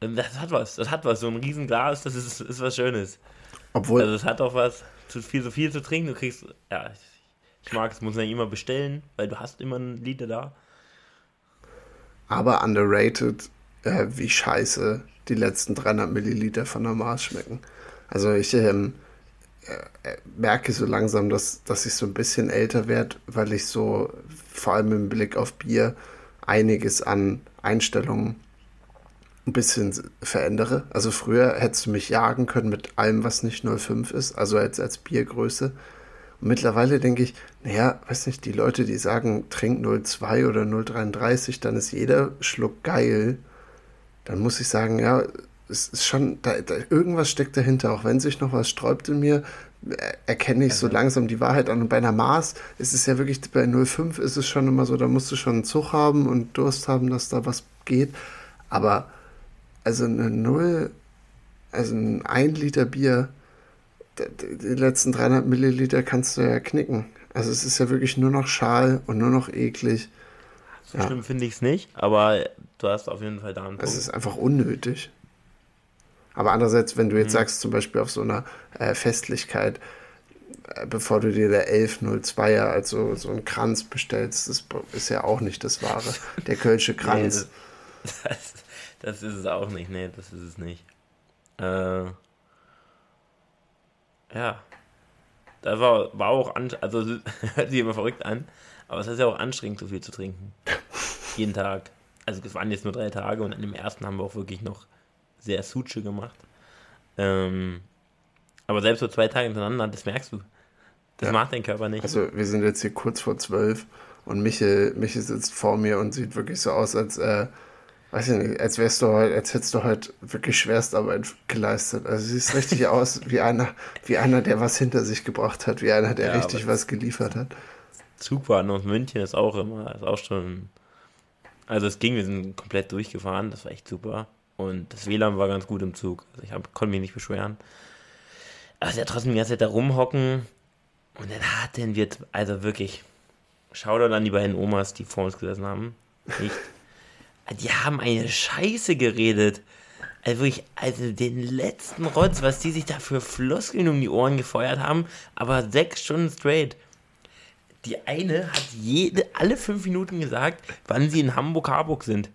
das hat was, das hat was, so ein Riesenglas, das ist, ist was Schönes. Obwohl. Also es hat auch was, zu viel, so viel zu trinken, du kriegst, ja, ich mag es, muss man immer bestellen, weil du hast immer ein Liter da. Aber underrated, äh, wie scheiße die letzten 300 Milliliter von der Mars schmecken. Also ich ähm, äh, äh, merke so langsam, dass, dass ich so ein bisschen älter werde, weil ich so vor allem im Blick auf Bier einiges an Einstellungen ein bisschen verändere. Also früher hättest du mich jagen können mit allem, was nicht 05 ist, also als, als Biergröße. Und mittlerweile denke ich, naja, weiß nicht, die Leute, die sagen, trink 02 oder 033, dann ist jeder Schluck geil. Dann muss ich sagen, ja, es ist schon, da, da, irgendwas steckt dahinter, auch wenn sich noch was sträubt in mir, erkenne ich also. so langsam die Wahrheit an. Und bei einer Maß ist es ja wirklich, bei 05 ist es schon immer so, da musst du schon einen Zug haben und Durst haben, dass da was geht. Aber also eine Null, also ein 1 Liter Bier, die letzten 300 Milliliter kannst du ja knicken. Also es ist ja wirklich nur noch schal und nur noch eklig. So ja. schlimm finde ich es nicht, aber du hast auf jeden Fall da einen Punkt. Es ist einfach unnötig. Aber andererseits, wenn du jetzt mhm. sagst, zum Beispiel auf so einer äh, Festlichkeit, äh, bevor du dir der 1102er, also so einen Kranz bestellst, das ist ja auch nicht das Wahre. Der Kölsche Kranz. nee, das, das, ist es auch nicht, nee, das ist es nicht. Äh, ja. Das war, war auch, an, also hört sich immer verrückt an, aber es ist ja auch anstrengend, so viel zu trinken. Jeden Tag. Also es waren jetzt nur drei Tage und an dem ersten haben wir auch wirklich noch sehr Suche gemacht. Ähm, Aber selbst so zwei Tage hintereinander, das merkst du. Das ja. macht dein Körper nicht. Also wir sind jetzt hier kurz vor zwölf und Michel, Michel sitzt vor mir und sieht wirklich so aus, als, äh, weiß ich nicht, als wärst du heute, als hättest du heute wirklich Schwerstarbeit geleistet. Also siehst richtig aus wie einer, wie einer, der was hinter sich gebracht hat, wie einer, der ja, richtig was geliefert hat. Zugfahren aus München ist auch immer, ist auch schon. Also es ging, wir sind komplett durchgefahren, das war echt super. Und das WLAN war ganz gut im Zug. Also ich hab, konnte mich nicht beschweren. Aber ja trotzdem die ganze Zeit da rumhocken. Und dann hatten wir, also wirklich, Shoutout an die beiden Omas, die vor uns gesessen haben. Nicht. Die haben eine Scheiße geredet. Also wirklich, also den letzten Rotz, was die sich da für Floskeln um die Ohren gefeuert haben, aber sechs Stunden straight. Die eine hat jede, alle fünf Minuten gesagt, wann sie in Hamburg-Harburg sind.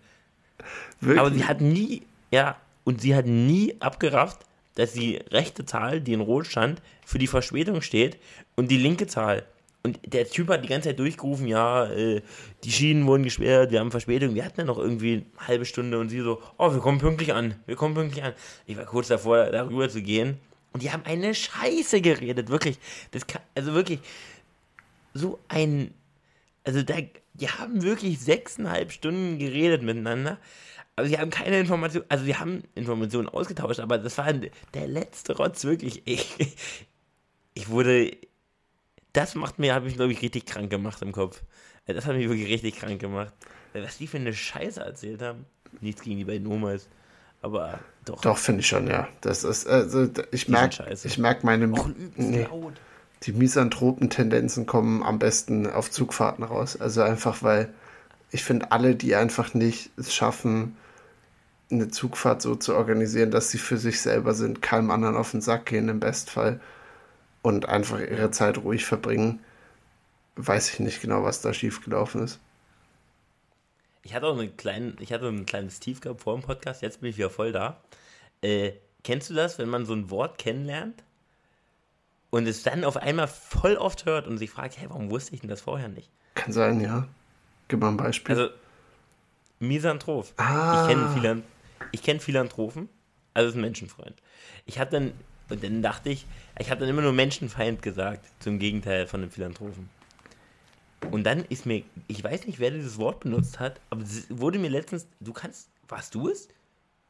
Wirklich? Aber sie hat nie, ja, und sie hat nie abgerafft, dass die rechte Zahl, die in Rot stand, für die Verspätung steht und die linke Zahl. Und der Typ hat die ganze Zeit durchgerufen, ja, äh, die Schienen wurden gesperrt, wir haben Verspätung. Wir hatten ja noch irgendwie eine halbe Stunde und sie so, oh, wir kommen pünktlich an, wir kommen pünktlich an. Ich war kurz davor, darüber zu gehen. Und die haben eine Scheiße geredet, wirklich. Das kann, also wirklich, so ein, also da, die haben wirklich sechseinhalb Stunden geredet miteinander. Aber sie haben keine Informationen, also sie haben Informationen ausgetauscht, aber das war der letzte Rotz, wirklich. Ich, ich wurde, das macht mir, habe ich glaube ich richtig krank gemacht im Kopf. Das hat mich wirklich richtig krank gemacht. Was die für eine Scheiße erzählt haben. Nichts gegen die beiden Omas. Aber doch. Doch, finde ich schon, ja. Das ist, also, ich merke, ich merke meine, nee, die Misanthropen-Tendenzen kommen am besten auf Zugfahrten raus. Also einfach, weil ich finde, alle, die einfach nicht es schaffen, eine Zugfahrt so zu organisieren, dass sie für sich selber sind, keinem anderen auf den Sack gehen im Bestfall und einfach ihre Zeit ruhig verbringen, weiß ich nicht genau, was da schiefgelaufen ist. Ich hatte auch einen kleinen, ich hatte ein kleines Tief gehabt vor dem Podcast, jetzt bin ich wieder voll da. Äh, kennst du das, wenn man so ein Wort kennenlernt und es dann auf einmal voll oft hört und sich fragt, hey, warum wusste ich denn das vorher nicht? Kann sein, ja. Gib mal ein Beispiel. Also, Misanthrop. Ah. Ich kenne Philan kenn Philanthropen, also ist ein Menschenfreund. Ich habe dann und dann dachte ich, ich habe dann immer nur Menschenfeind gesagt, zum Gegenteil von einem Philanthropen. Und dann ist mir, ich weiß nicht, wer dieses Wort benutzt hat, aber es wurde mir letztens, du kannst, warst du es?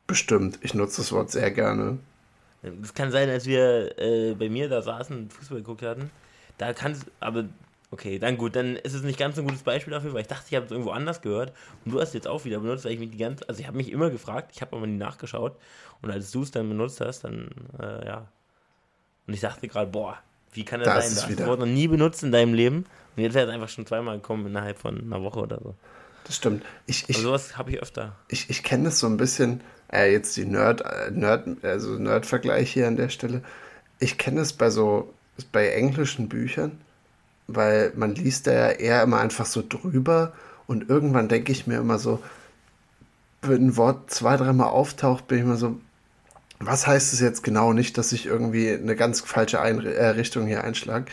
Bestimmt, ich nutze das Wort sehr gerne. Es kann sein, als wir äh, bei mir da saßen und Fußball geguckt hatten, da kann es, aber okay, dann gut, dann ist es nicht ganz so ein gutes Beispiel dafür, weil ich dachte, ich habe es irgendwo anders gehört und du hast es jetzt auch wieder benutzt, weil ich mich die ganze, also ich habe mich immer gefragt, ich habe aber nie nachgeschaut und als du es dann benutzt hast, dann, äh, ja. Und ich dachte gerade, boah, wie kann das, das sein? Du hast das Wort noch nie benutzt in deinem Leben und jetzt ist es einfach schon zweimal gekommen innerhalb von einer Woche oder so. Das stimmt. Ich, ich, also sowas habe ich öfter. Ich, ich kenne das so ein bisschen, äh, jetzt die Nerd, äh, Nerd, also Nerd-Vergleich hier an der Stelle. Ich kenne es bei so, bei englischen Büchern, weil man liest da ja eher immer einfach so drüber und irgendwann denke ich mir immer so, wenn ein Wort zwei, dreimal auftaucht, bin ich immer so, was heißt es jetzt genau? Nicht, dass ich irgendwie eine ganz falsche Einri äh, Richtung hier einschlage.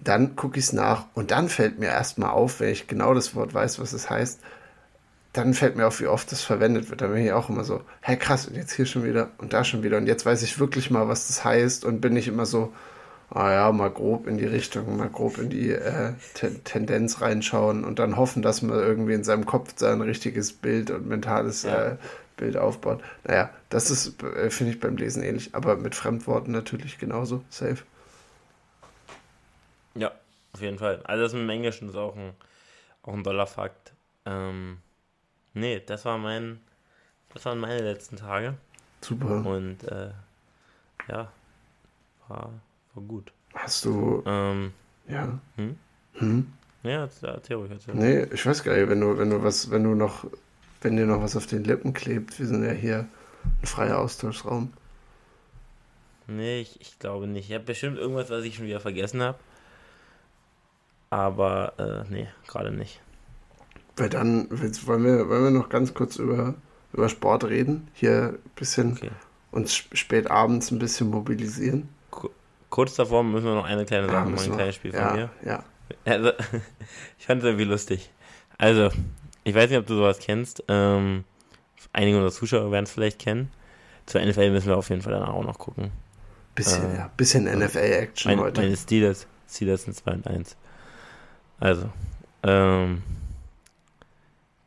Dann gucke ich es nach und dann fällt mir erstmal auf, wenn ich genau das Wort weiß, was es heißt, dann fällt mir auf, wie oft das verwendet wird. Da bin ich auch immer so, hey krass, und jetzt hier schon wieder und da schon wieder. Und jetzt weiß ich wirklich mal, was das heißt und bin ich immer so, ah ja, mal grob in die Richtung, mal grob in die äh, Tendenz reinschauen und dann hoffen, dass man irgendwie in seinem Kopf sein richtiges Bild und mentales ja. äh, Bild aufbaut. Naja, das ist, äh, finde ich, beim Lesen ähnlich, aber mit Fremdworten natürlich genauso. Safe. Ja, auf jeden Fall. Also das im Englischen ist auch ein, auch ein doller Fakt. Ähm, nee, das war mein, das waren meine letzten Tage. Super. Und äh, ja, war war gut. Hast du. Ähm, ja. Hm? Hm? Ja, erzähl ruhig, erzähl. Nee, ich weiß gar nicht, wenn du, wenn du was, wenn du noch, wenn dir noch was auf den Lippen klebt, wir sind ja hier ein freier Austauschraum. Nee, ich, ich glaube nicht. Ich habe bestimmt irgendwas, was ich schon wieder vergessen habe. Aber, äh, nee, gerade nicht. Weil dann, wollen wir, wollen wir noch ganz kurz über, über Sport reden? Hier ein bisschen okay. uns spät abends ein bisschen mobilisieren kurz davor müssen wir noch eine kleine Sache ja, machen, ein kleines Spiel ja, von mir. Ja. Also, ich fand es irgendwie lustig. Also, ich weiß nicht, ob du sowas kennst. Ähm, einige unserer Zuschauer werden es vielleicht kennen. Zur NFL müssen wir auf jeden Fall dann auch noch gucken. Bisschen, ja. Bisschen NFL-Action Meine, heute. meine Steelers, Steelers sind 2 und 1. Also, ähm,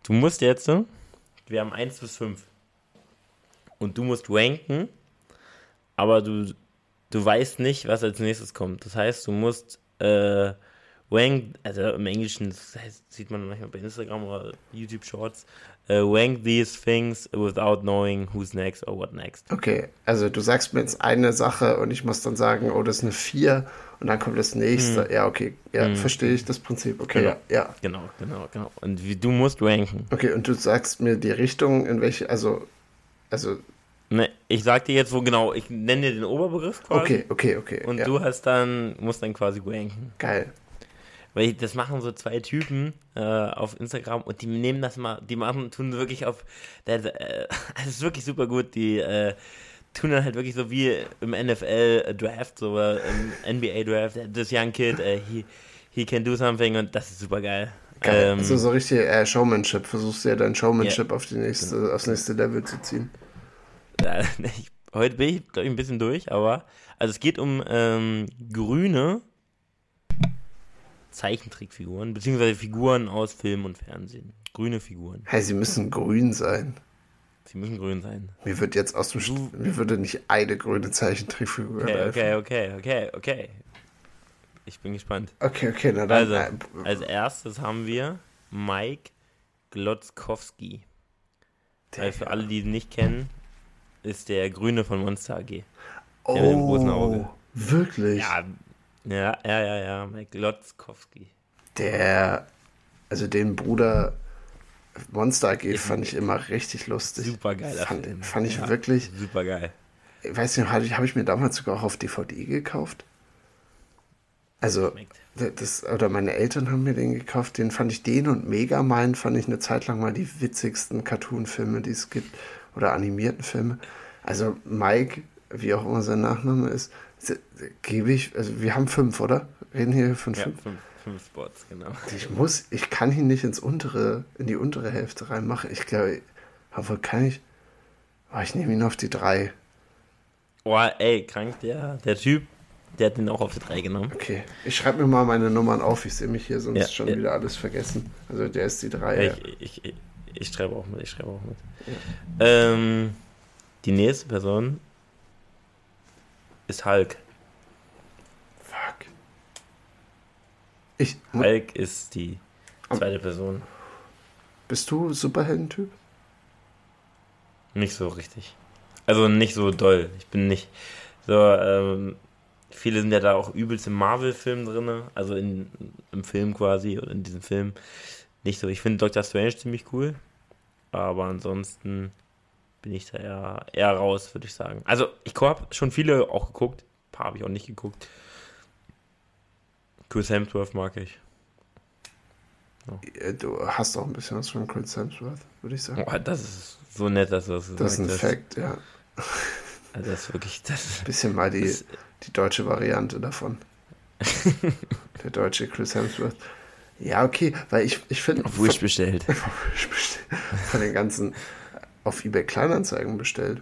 du musst jetzt, wir haben 1 bis 5. Und du musst ranken, aber du, du weißt nicht, was als nächstes kommt. Das heißt, du musst äh, rank, also im Englischen, das heißt, sieht man manchmal bei Instagram oder YouTube Shorts, äh, rank these things without knowing who's next or what next. Okay, also du sagst mir jetzt eine Sache und ich muss dann sagen, oh, das ist eine 4 und dann kommt das nächste. Ja, okay, ja, verstehe ich das Prinzip. Okay, Genau. ja, ja. Genau, genau, genau. Und wie, du musst ranken. Okay, und du sagst mir die Richtung, in welche, also, also, Ne, ich sag dir jetzt, wo genau, ich nenne dir den Oberbegriff quasi. okay, okay, okay. Und ja. du hast dann, musst dann quasi ranken. Geil. Weil ich- das machen so zwei Typen äh, auf Instagram und die nehmen das mal, die machen, tun wirklich auf, das, äh, das ist wirklich super gut, die äh, tun dann halt wirklich so wie im NFL Draft, so äh, im NBA Draft, this young kid, äh, he, he can do something und das ist super geil. Geil. Ähm, also so richtig äh, Showmanship. Versuchst du ja dein Showmanship auf die nächste, aufs nächste Level zu ziehen. Ich, heute bin ich, glaube ich, ein bisschen durch, aber also es geht um ähm, grüne Zeichentrickfiguren, beziehungsweise Figuren aus Film und Fernsehen. Grüne Figuren. Hey, sie müssen grün sein. Sie müssen grün sein. Mir wird jetzt aus dem St mir würde nicht eine grüne Zeichentrickfigur Okay, okay, okay, okay, okay. Ich bin gespannt. Okay, okay, na dann. Also, äh, als erstes haben wir Mike Glotzkowski. Also für alle, die ihn nicht kennen, ist der Grüne von Monster AG. der mit dem großen Auge. oh, wirklich? Ja, ja, ja, ja, ja, Mike Glotzkowski. Der, also den Bruder Monster AG fand ich immer richtig lustig. Super geiler fand, Film. Fand ich Ja, wirklich, Super geil. ich weiß nicht, habe ich, hab ich mir damals sogar auch auf DVD gekauft. Also, das, oder meine Eltern haben mir den gekauft, den fand ich, den und Megamind fand ich eine Zeit lang mal die witzigsten Cartoon-Filme, die es gibt, oder animierten Filme. Also Mike, wie auch immer sein Nachname ist, gebe ich, also wir haben fünf, oder? Reden hier von Ja, fünf. fünf, fünf Spots, genau. Ich muss, ich kann ihn nicht ins untere, in die untere Hälfte reinmachen. Ich glaube, aber kann ich, oh, ich nehme ihn auf die drei. Oh, ey, krank, der, der Typ, der hat den auch auf die 3 genommen. Okay, ich schreibe mir mal meine Nummern auf. Ich sehe mich hier sonst Ja, schon ja. wieder alles vergessen. Also der ist die drei. ja. Ich, ich, ich, schreibe auch mit, ich schreibe auch mit. Ähm, die nächste Person ist Hulk. Fuck. Ich, Hulk ist die zweite Person. bist du Superheldentyp? Nicht so richtig. Also nicht so doll. Ich bin nicht so, ähm, viele sind ja da auch übelst im Marvel-Film drin, also in, im Film quasi, oder in diesem Film. Nicht so. Ich finde Doctor Strange ziemlich cool, aber ansonsten bin ich da eher, eher raus, würde ich sagen. Also ich habe schon viele auch geguckt, ein paar habe ich auch nicht geguckt. Chris Hemsworth mag ich. Äh, Du hast auch ein bisschen was von Chris Hemsworth, würde ich sagen. Oh, das ist so nett, dass du das Das ist ein. Fact, ja. Also das ist wirklich, das, Bisschen mal die, die deutsche Variante davon. Der deutsche Chris Hemsworth. Ja, okay, weil ich, ich finde. auf Wish bestellt. von den ganzen auf eBay Kleinanzeigen bestellt.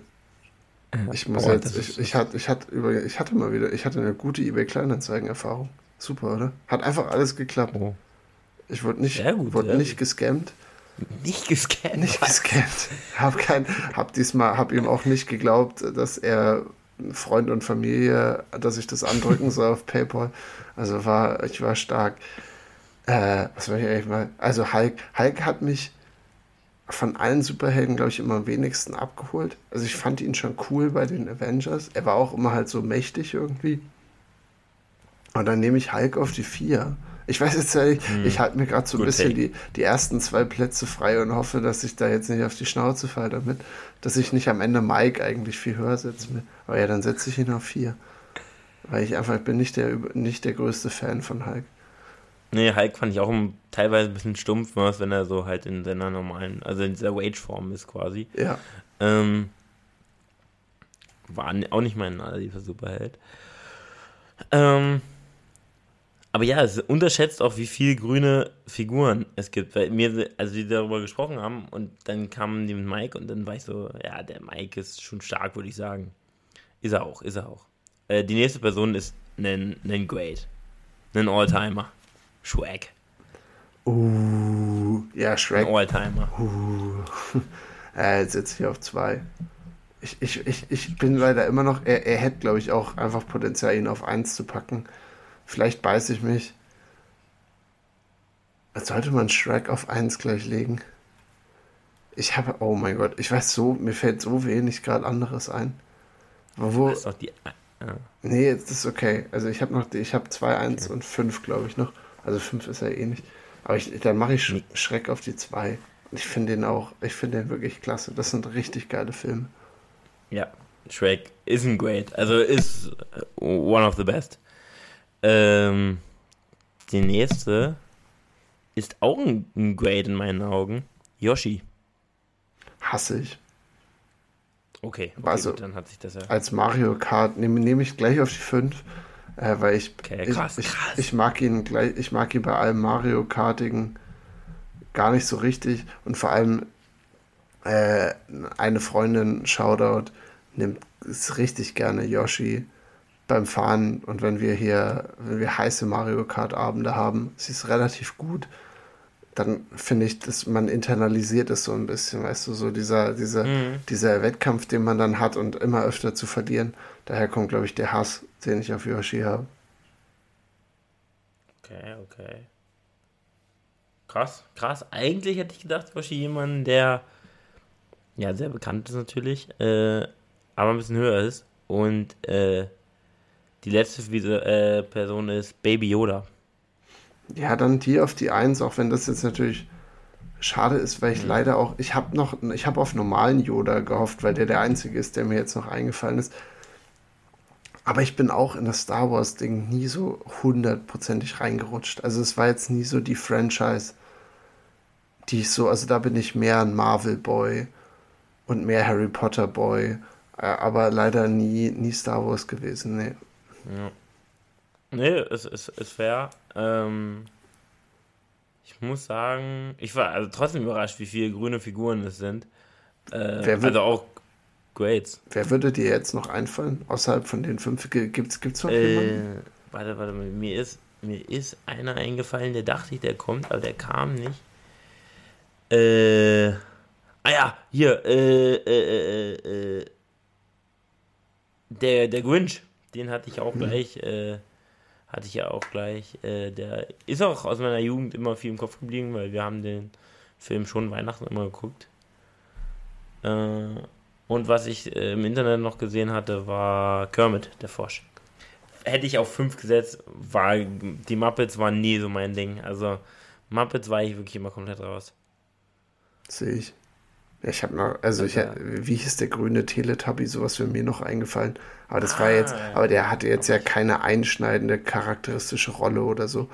Ich muss Boah, jetzt, ich, ich, hatte, ich, hatte über, ich hatte mal wieder, ich hatte eine gute eBay Kleinanzeigen-Erfahrung. Super, oder? Hat einfach alles geklappt. Oh. Ich wurde nicht, gut, wurde nicht gut. gescammt. Nicht gescannt. Nicht gescammt. Hab kein, hab diesmal, hab ihm auch nicht geglaubt, dass er Freund und Familie, dass ich das andrücken soll auf PayPal. Also war, ich war stark. Äh, was war ich eigentlich mal? Also Hulk, Hulk hat mich von allen Superhelden, glaube ich, immer am wenigsten abgeholt. Also ich fand ihn schon cool bei den Avengers. Er war auch immer halt so mächtig irgendwie. Und dann nehme ich Hulk auf die vier. Ich weiß jetzt ehrlich, ich halte mir gerade so ein Good bisschen die, die ersten zwei Plätze frei und hoffe, dass ich da jetzt nicht auf die Schnauze falle damit, dass ich nicht am Ende Mike eigentlich viel höher setze. Aber ja, dann setze ich ihn auf vier. Weil ich einfach ich bin nicht der, nicht der größte Fan von Hulk. Nee, Hulk fand ich auch teilweise ein bisschen stumpf, was, wenn er so halt in seiner normalen, also in dieser Wage-Form ist quasi. Ja. Ähm, war auch nicht mein allerliebster Superheld. Ähm, aber ja, es unterschätzt auch, wie viel grüne Figuren es gibt. Weil mir, also die darüber gesprochen haben und dann kamen die mit Mike und dann war ich so, ja, der Mike ist schon stark, würde ich sagen. Ist er auch, ist er auch. Äh, die nächste Person ist ein, ein Great. Ein Alltimer. Shrek. Uh, ja, Shrek. Ein Alltimer. Uh. äh, jetzt sitze ich auf zwei. Ich, ich, ich, ich bin leider immer noch. Er, er hätte, glaube ich, auch einfach Potenzial, ihn auf eins zu packen. Vielleicht beiße ich mich. Sollte man Shrek auf eins gleich legen? Ich habe, oh mein Gott, ich weiß so, mir fällt so wenig gerade anderes ein. Aber wo, Das ist doch die. Ja. Nee, das ist okay. Also ich habe noch, ich habe 2, 1 und 5, glaube ich, noch. Also 5 ist ja eh nicht. Aber ich, dann mache ich Sch Schreck auf die 2. Und ich finde den auch, ich finde den wirklich klasse. Das sind richtig geile Filme. Ja, Shrek ist ein Great. Also ist äh, one of the best. Ähm, die nächste ist auch ein, ein Great in meinen Augen. Yoshi. Hasse ich. Okay, okay Also- gut, dann hat sich das ja. Als Mario Kart nehme nehm ich gleich auf die 5. Äh, weil ich, Okay, ich, krass, ich, krass. ich mag ihn gleich, ich mag ihn bei allem Mario Kartigen gar nicht so richtig. Und vor allem äh, eine Freundin, Shoutout, nimmt ist richtig gerne Yoshi beim Fahren und wenn wir hier, wenn wir heiße Mario Kart Abende haben, sie ist relativ gut, dann finde ich, dass man internalisiert es so ein bisschen, weißt du, so dieser, dieser, Mhm. dieser Wettkampf, den man dann hat und immer öfter zu verlieren. Daher kommt, glaube ich, der Hass, den ich auf Yoshi habe. Okay, okay. Krass, krass. Eigentlich hätte ich gedacht, Yoshi jemand, der ja sehr bekannt ist natürlich, äh, aber ein bisschen höher ist. Und äh, die letzte äh, Person ist Baby Yoda. Ja, dann die auf die Eins, auch wenn das jetzt natürlich schade ist, weil ich leider auch, ich habe noch, ich habe auf normalen Yoda gehofft, weil der der einzige ist, der mir jetzt noch eingefallen ist. Aber ich bin auch in das Star Wars Ding nie so hundertprozentig reingerutscht. Also es war jetzt nie so die Franchise, die ich so, also da bin ich mehr ein Marvel Boy und mehr Harry Potter Boy, äh, aber leider nie, nie Star Wars gewesen. Nee. Ja. Nee, es ist, ist fair. Ähm, ich muss sagen, ich war also trotzdem überrascht, wie viele grüne Figuren es sind. Äh, also auch Grades. Wer würde dir jetzt noch einfallen? Außerhalb von den fünf, gibt's, gibt's noch jemanden? Äh, warte, warte mal, mir ist, mir ist einer eingefallen, der dachte ich, der kommt, aber der kam nicht. Äh, ah ja, hier, äh, äh, äh, äh, der, der Grinch, den hatte ich auch gleich, äh, hatte ich ja auch gleich, äh, der ist auch aus meiner Jugend immer viel im Kopf geblieben, weil wir haben den Film schon Weihnachten immer geguckt. Äh, und was ich äh, im Internet noch gesehen hatte, war Kermit, der Frosch. Hätte ich auf 5 gesetzt, war die Muppets waren nie so mein Ding. Also Muppets war ich wirklich immer komplett raus. Sehe ich. Ja, ich habe noch, also ich, wie hieß der grüne Teletubby, sowas wäre mir noch eingefallen. Aber das war Ah, jetzt, ja. aber der hatte jetzt ja keine einschneidende charakteristische Rolle oder so.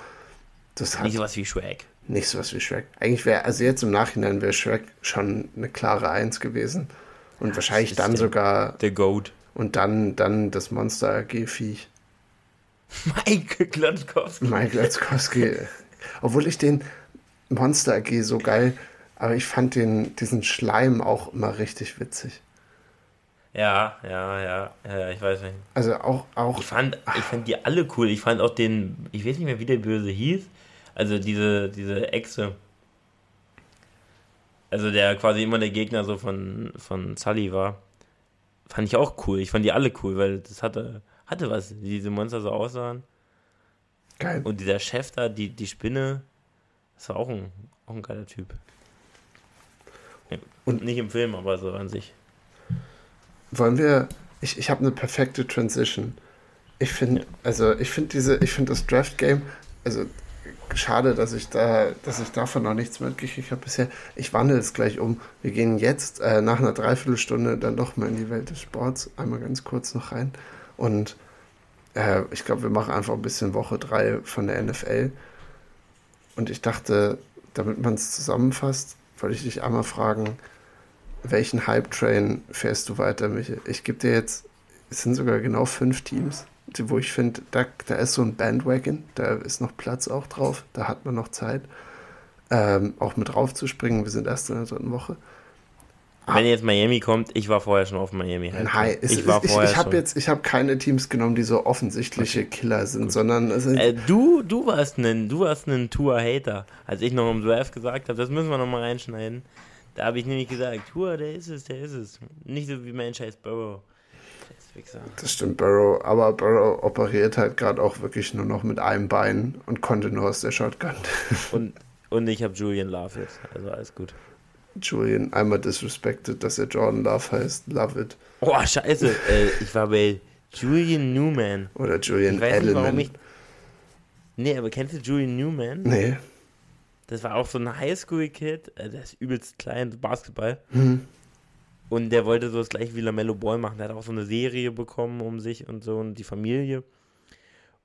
Das hat Nicht sowas wie Shrek. nicht sowas wie Shrek. Eigentlich wäre, also jetzt im Nachhinein wäre Shrek schon eine klare Eins gewesen. Und wahrscheinlich ist dann der- sogar, Der Goat. und dann, dann das Monster AG-Viech. Mike Klotzkowski. Mike Latzkowski. Obwohl ich den Monster AG so geil, aber ich fand den, diesen Schleim auch immer richtig witzig. Ja, ja, ja, ja, ich weiß nicht. Also auch, auch Ich fand, ich fand die alle cool. Ich fand auch den, ich weiß nicht mehr, wie der Böse hieß. Also diese, diese Echse. Also der quasi immer der Gegner so von, von Sully war. Fand ich auch cool. Ich fand die alle cool, weil das hatte, hatte was, wie diese Monster so aussahen. geil. Und dieser Chef da, die, die Spinne, das war auch ein, auch ein geiler Typ. Ja, Und- nicht im Film, aber so an sich. Wollen wir, ich, ich habe eine perfekte Transition. Ich finde, also ich finde diese, ich finde das Draft Game, also schade, dass ich da, dass ich davon noch nichts mitgekriegt habe bisher. Ich wandle es gleich um. Wir gehen jetzt äh, nach einer Dreiviertelstunde dann doch mal in die Welt des Sports, einmal ganz kurz noch rein. Und äh, ich glaube, wir machen einfach ein bisschen Woche 3 von der NFL. Und ich dachte, damit man es zusammenfasst, wollte ich dich einmal fragen, welchen Hype-Train fährst du weiter, Michael? Ich gebe dir jetzt, es sind sogar genau fünf Teams, wo ich finde, da, da ist so ein Bandwagon, da ist noch Platz auch drauf, da hat man noch Zeit, ähm, auch mit draufzuspringen. Wir sind erst in der dritten Woche. Wenn jetzt Miami kommt, ich war vorher schon auf Miami. Halt. Nein, es, ich war ich, vorher ich habe jetzt, ich habe keine Teams genommen, die so offensichtliche okay. Killer sind, Gut. sondern äh, du, du warst ein, du warst ein Tour-Hater, als ich noch im Draft gesagt habe, das müssen wir noch mal reinschneiden. Da habe ich nämlich gesagt, Tour, der ist es, der ist es. Nicht so wie mein scheiß Burrow. Das stimmt, Burrow, aber Burrow operiert halt gerade auch wirklich nur noch mit einem Bein und konnte nur aus der Shotgun. Und, und ich habe Julian Love jetzt, also alles gut. Julian einmal disrespected, dass er Jordan Love heißt. Love it. Oh, scheiße. äh, ich war bei Julian Newman. Oder Julian Edelman. Nicht, ich... Nee, aber kennst du Julian Newman? Nee. Das war auch so ein Highschool-Kid. Äh, der ist übelst klein, Basketball. Hm. Und der wollte so das gleiche wie LaMelo Ball machen. Der hat auch so eine Serie bekommen um sich und so und die Familie.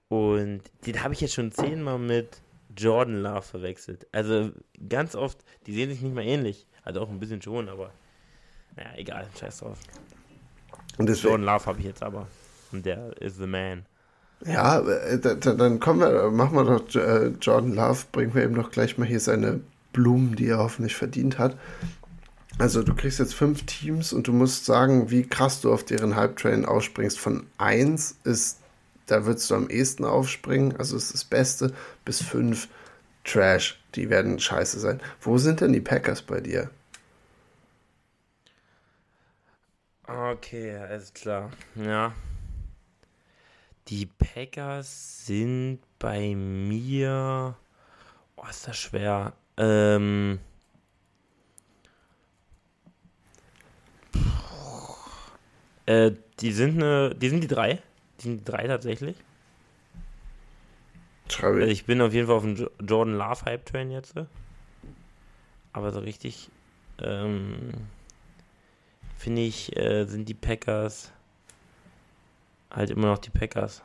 Und den habe ich jetzt schon zehnmal mit Jordan Love verwechselt. Also ganz oft, die sehen sich nicht mal ähnlich. Also auch ein bisschen schon, aber naja, egal, scheiß drauf. Und deswegen, Jordan Love habe ich jetzt aber. Und der ist the man. Ja, äh, dann kommen wir, machen wir doch äh, Jordan Love, bringen wir ihm doch gleich mal hier seine Blumen, die er hoffentlich verdient hat. Also du kriegst jetzt fünf Teams und du musst sagen, wie krass du auf deren Hype-Train ausspringst. Von 1 ist, da würdest du am ehesten aufspringen, also ist das Beste, bis 5 Trash, die werden scheiße sein. Wo sind denn die Packers bei dir? Okay, alles klar. Ja. Die Packers sind bei mir. Oh, ist das schwer. Ähm. Äh, die sind eine. Die sind die drei. Die sind die drei tatsächlich. Ich. Also ich bin auf jeden Fall auf dem Jordan Love Hype Train jetzt. Aber so richtig ähm, finde ich, äh, sind die Packers halt immer noch die Packers.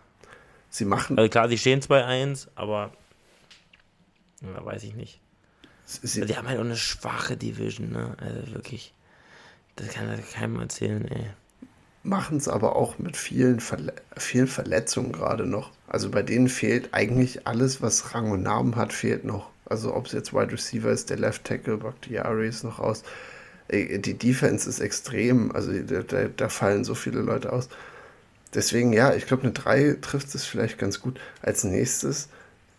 Sie machen. Also klar, sie stehen 2-1, aber ja, weiß ich nicht. Sie also die haben halt auch eine schwache Division, ne? Also wirklich. Das kann halt keinem erzählen, ey machen es aber auch mit vielen, Verle vielen Verletzungen gerade noch. Also bei denen fehlt eigentlich alles, was Rang und Namen hat, fehlt noch. Also ob es jetzt Wide Receiver ist, der Left Tackle, Bakhtiari ist noch raus. Die Defense ist extrem, also da, da, da fallen so viele Leute aus. Deswegen, ja, ich glaube, eine 3 trifft es vielleicht ganz gut. Als nächstes.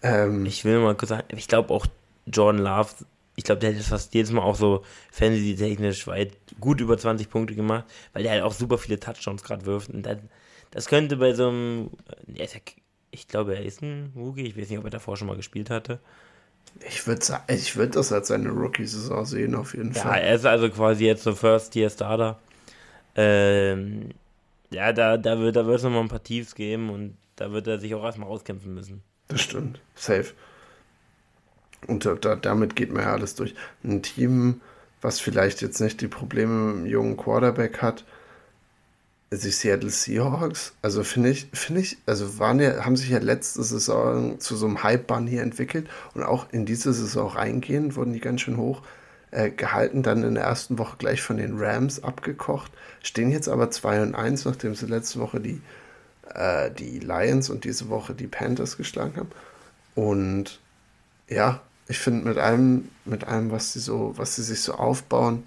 Ähm, ich will mal kurz sagen, ich glaube auch Jordan Love ich glaube, der hätte fast jedes Mal auch so Fantasy-technisch weit gut über 20 Punkte gemacht, weil der halt auch super viele Touchdowns gerade wirft. Und dann, das könnte bei so einem, ja, ich glaube, er ist ein Rookie, ich weiß nicht, ob er davor schon mal gespielt hatte. Ich würde ich würd das als seine Rookie-Saison sehen, auf jeden ja, Fall. Ja, er ist also quasi jetzt so First-Year-Starter. Ähm, ja, da, da wird da es nochmal ein paar Tiefs geben und da wird er sich auch erstmal auskämpfen müssen. Das stimmt. Safe. Und da, damit geht man ja alles durch. Ein Team, was vielleicht jetzt nicht die Probleme mit einem jungen Quarterback hat, die Seattle Seahawks, also finde ich, finde ich, also waren ja, haben sich ja letzte Saison zu so einem Hype-Bunny entwickelt und auch in diese Saison reingehen, wurden die ganz schön hoch äh, gehalten, dann in der ersten Woche gleich von den Rams abgekocht, stehen jetzt aber 2 und 1, nachdem sie letzte Woche die, äh, die Lions und diese Woche die Panthers geschlagen haben. Und ja, ich finde mit allem, mit allem, was sie so, was sie sich so aufbauen,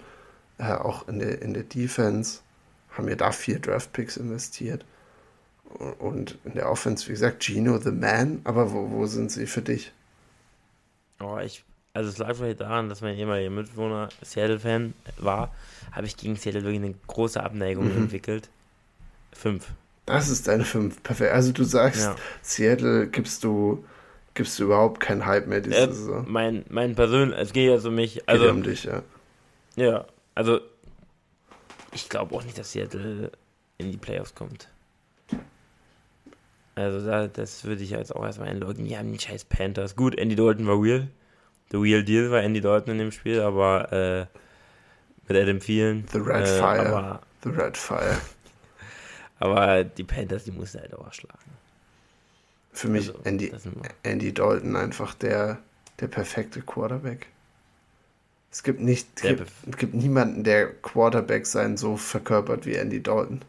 äh, auch in der, in der Defense, haben wir da vier Draftpicks investiert. Und in der Offense, wie gesagt, Gino the Man, aber wo, wo sind sie für dich? Oh, ich, also es lag vielleicht daran, dass mein ehemaliger Mitbewohner Seattle-Fan war, habe ich gegen Seattle wirklich eine große Abneigung mhm. entwickelt. Fünf. Das ist deine fünf. Perfekt. Also du sagst, ja. Seattle gibst du gibst du überhaupt keinen Hype mehr diese äh, Saison. Mein, mein persönlich, es geht ja um mich. Also, geht um dich, ja. Ja, also ich glaube auch nicht, dass Seattle in die Playoffs kommt. Also da, das würde ich jetzt auch erstmal einloggen. Die haben die scheiß Panthers. Gut, Andy Dalton war real. The real deal war Andy Dalton in dem Spiel, aber äh, mit Adam Thielen. The Red äh, Fire. Aber, The Red Fire. aber die Panthers, die mussten halt auch schlagen. Für mich also, Andy, Andy Dalton einfach der, der perfekte Quarterback. Es gibt nicht, es gibt, es gibt niemanden, der Quarterback sein so verkörpert wie Andy Dalton.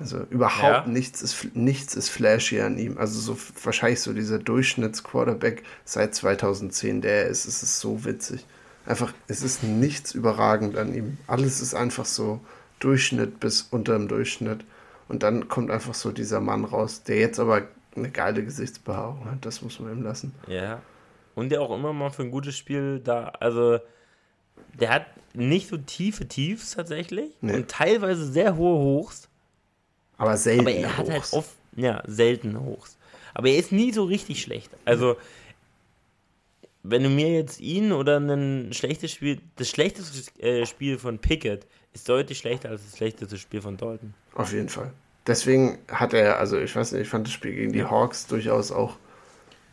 Also überhaupt ja. nichts ist nichts ist flashy an ihm. Also so wahrscheinlich so dieser Durchschnittsquarterback seit 2010, der ist, es ist so witzig. einfach, es ist nichts überragend an ihm. Alles ist einfach so Durchschnitt bis unter dem Durchschnitt. Und dann kommt einfach so dieser Mann raus, der jetzt aber eine geile Gesichtsbehaarung hat. Das muss man ihm lassen. Ja. Und der auch immer mal für ein gutes Spiel da, also der hat nicht so tiefe Tiefs tatsächlich nee. und teilweise sehr hohe Hochs. Aber selten. Aber er hat halt oft, ja, selten Hochs. Aber er ist nie so richtig schlecht. Also, wenn du mir jetzt ihn oder ein schlechtes Spiel, das schlechteste äh, Spiel von Pickett ist deutlich schlechter als das schlechteste Spiel von Dalton. Auf jeden Fall. Deswegen hat er, also ich weiß nicht, ich fand das Spiel gegen die Hawks durchaus auch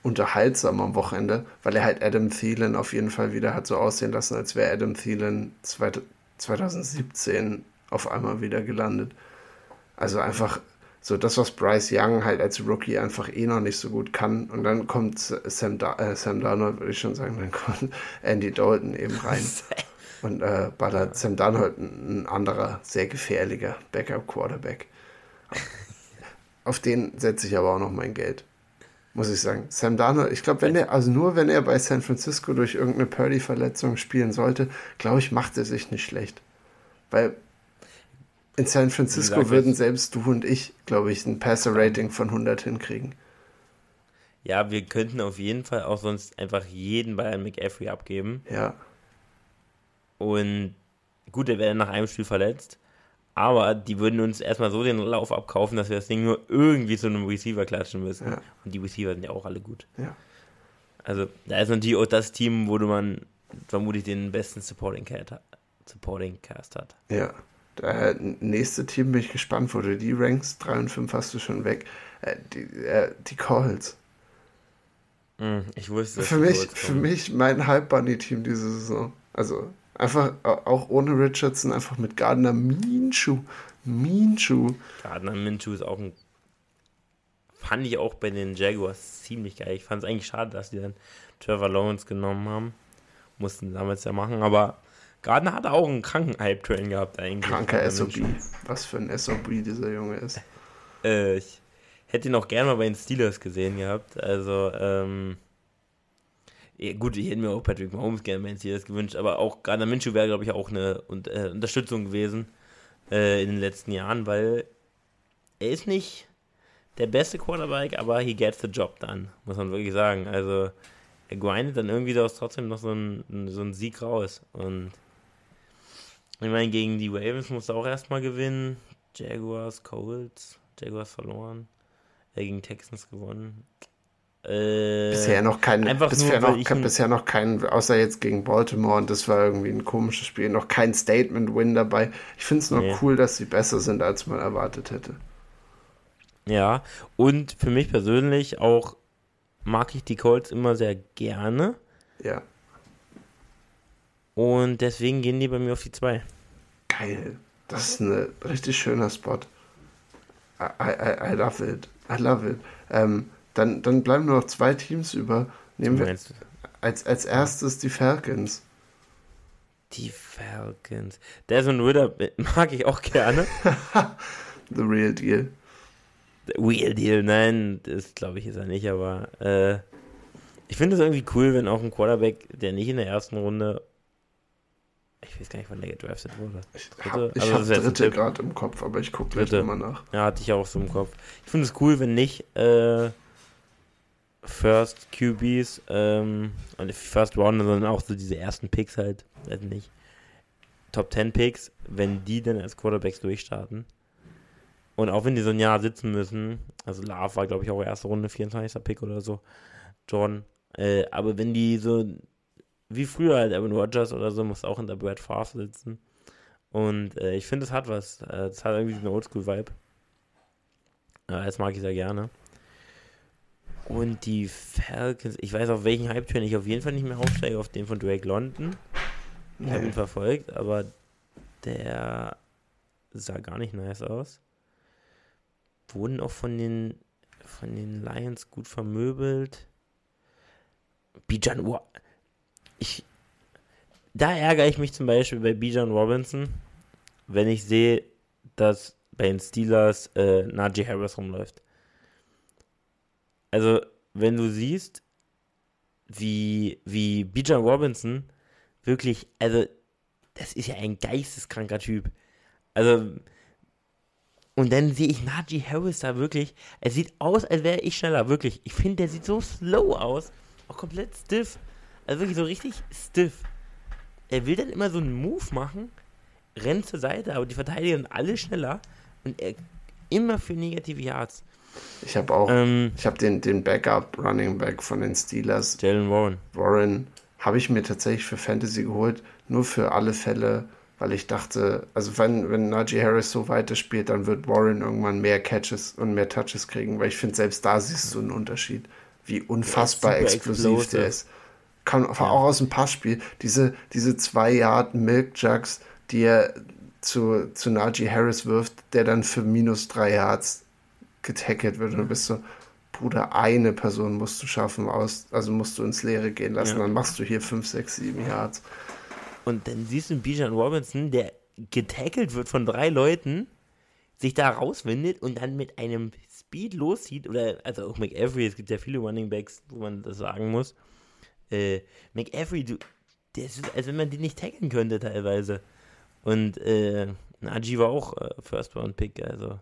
unterhaltsam am Wochenende, weil er halt Adam Thielen auf jeden Fall wieder hat so aussehen lassen, als wäre Adam Thielen 2017 auf einmal wieder gelandet. Also einfach so das, was Bryce Young halt als Rookie einfach eh noch nicht so gut kann. Und dann kommt Sam, da äh, Sam Darnold, würde ich schon sagen, dann kommt Andy Dalton eben rein. und äh, ballert Sam Darnold ein anderer, sehr gefährlicher Backup-Quarterback. Auf den setze ich aber auch noch mein Geld. Muss ich sagen. Sam Darnold, ich glaube, wenn er, also nur wenn er bei San Francisco durch irgendeine Purdy-Verletzung spielen sollte, glaube ich, macht er sich nicht schlecht. Weil in San Francisco würden selbst du und ich, glaube ich, ein Passer-Rating von 100 hinkriegen. Ja, wir könnten auf jeden Fall auch sonst einfach jeden Bayern McAfee abgeben. Ja. Und gut, er wäre nach einem Spiel verletzt. Aber die würden uns erstmal so den Lauf abkaufen, dass wir das Ding nur irgendwie zu einem Receiver klatschen müssen. Ja. Und die Receiver sind ja auch alle gut. Ja. Also, da ist natürlich auch das Team, wo man vermutlich den besten Supporting Cast, Supporting Cast hat. Ja. Das nächste Team bin ich gespannt, wo du die rankst. 3 und 5 hast du schon weg. Äh, die, äh, die Calls. Mm, ich wusste für mich, für mich mein Hype Bunny Team diese Saison. Also einfach auch ohne Richardson, einfach mit Gardner Minshew. Minshew. Gardner Minshew ist auch ein. Fand ich auch bei den Jaguars ziemlich geil. Ich fand es eigentlich schade, dass die dann Trevor Lawrence genommen haben. Mussten damals ja machen, aber Gardner hat auch einen kranken Hype-Train gehabt eigentlich. Kranker SOB. Was für ein SOB dieser Junge ist. Äh, ich hätte ihn auch gerne mal bei den Steelers gesehen gehabt. Also, ähm, gut, ich hätte mir auch Patrick Mahomes gerne bei den Steelers gewünscht, aber auch Gardner Minshew wäre, glaube ich, auch eine äh, Unterstützung gewesen äh, in den letzten Jahren, weil er ist nicht der beste Quarterback, aber he gets the job done, muss man wirklich sagen. Also, er grindet dann irgendwie daraus trotzdem noch so einen, so einen Sieg raus und ich meine, gegen die Ravens musste auch erstmal gewinnen. Jaguars, Colts, Jaguars verloren. Er gegen Texans gewonnen. Äh, bisher noch kein, bisher, nur, noch, kein, bisher noch kein, außer jetzt gegen Baltimore und das war irgendwie ein komisches Spiel, noch kein Statement-Win dabei. Ich finde es nur nee. cool, dass sie besser sind, als man erwartet hätte. Ja, und für mich persönlich auch mag ich die Colts immer sehr gerne. Ja. Und deswegen gehen die bei mir auf die 2. Geil. Das ist ein richtig schöner Spot. I, I, I love it. I love it. Ähm, dann, dann bleiben nur noch zwei Teams über. Nehmen wir als, als erstes die Falcons. Die Falcons. Desmond Ritter mag ich auch gerne. The real deal. The real deal, nein, das glaube ich ist er nicht, aber äh, ich finde es irgendwie cool, wenn auch ein Quarterback, der nicht in der ersten Runde ich weiß gar nicht, wann der gedraftet wurde. Ich habe also hab dritte gerade im Kopf, aber ich gucke gleich nochmal nach. Ja, hatte ich auch so im Kopf. Ich finde es cool, wenn nicht äh, First QBs ähm, und First Round, sondern auch so diese ersten Picks halt, halt nicht. Top 10 Picks, wenn die dann als Quarterbacks durchstarten. Und auch wenn die so ein Jahr sitzen müssen, also Love war, glaube ich, auch erste Runde, 24. Pick oder so, John. Äh, aber wenn die so wie früher halt Aaron Rodgers oder so, muss auch in der Brad Favre sitzen. Und äh, ich finde, es hat was. Äh, es hat irgendwie diesen Oldschool-Vibe. Äh, das mag ich sehr gerne. Und die Falcons, ich weiß auf welchen Hype-Train ich auf jeden Fall nicht mehr aufsteige, auf den von Drake London. Ich habe ihn verfolgt, aber der sah gar nicht nice aus. Wurden auch von den, von den Lions gut vermöbelt. Bijan, ich, da ärgere ich mich zum Beispiel bei Bijan Robinson, wenn ich sehe, dass bei den Steelers äh, Najee Harris rumläuft. Also, wenn du siehst, wie, wie Bijan Robinson, wirklich, also, das ist ja ein geisteskranker Typ. Also, und dann sehe ich Najee Harris da wirklich. Er sieht aus, als wäre ich schneller, wirklich. Ich finde, der sieht so slow aus. Auch komplett stiff. Also wirklich so richtig stiff. Er will dann immer so einen Move machen, rennt zur Seite, aber die Verteidiger sind alle schneller. Und er immer für negative Yards. Ich habe auch, ähm, ich habe den, den Backup Running Back von den Steelers. Jalen Warren. Warren habe ich mir tatsächlich für Fantasy geholt, nur für alle Fälle, weil ich dachte, also wenn, wenn Najee Harris so weiterspielt, dann wird Warren irgendwann mehr Catches und mehr Touches kriegen, weil ich finde, selbst da siehst du einen Unterschied, wie unfassbar explosiv explosive. der ist. Kann ja. auch aus dem Passspiel, diese, diese zwei Yard Milk Jugs, die er zu, zu Najee Harris wirft, der dann für minus drei Yards getackelt wird und du bist so, Bruder, eine Person musst du schaffen, aus, also musst du ins Leere gehen lassen, ja. dann machst du hier 5, 6, 7 Yards. Und dann siehst du Bijan Robinson, der getackelt wird von drei Leuten, sich da rauswindet und dann mit einem Speed loszieht, oder, also auch McAfee, es gibt ja viele Running Backs, wo man das sagen muss. Äh, McAfee, du, der ist, als wenn man den nicht tackeln könnte teilweise. Und äh, Najee war auch äh, First Round Pick, also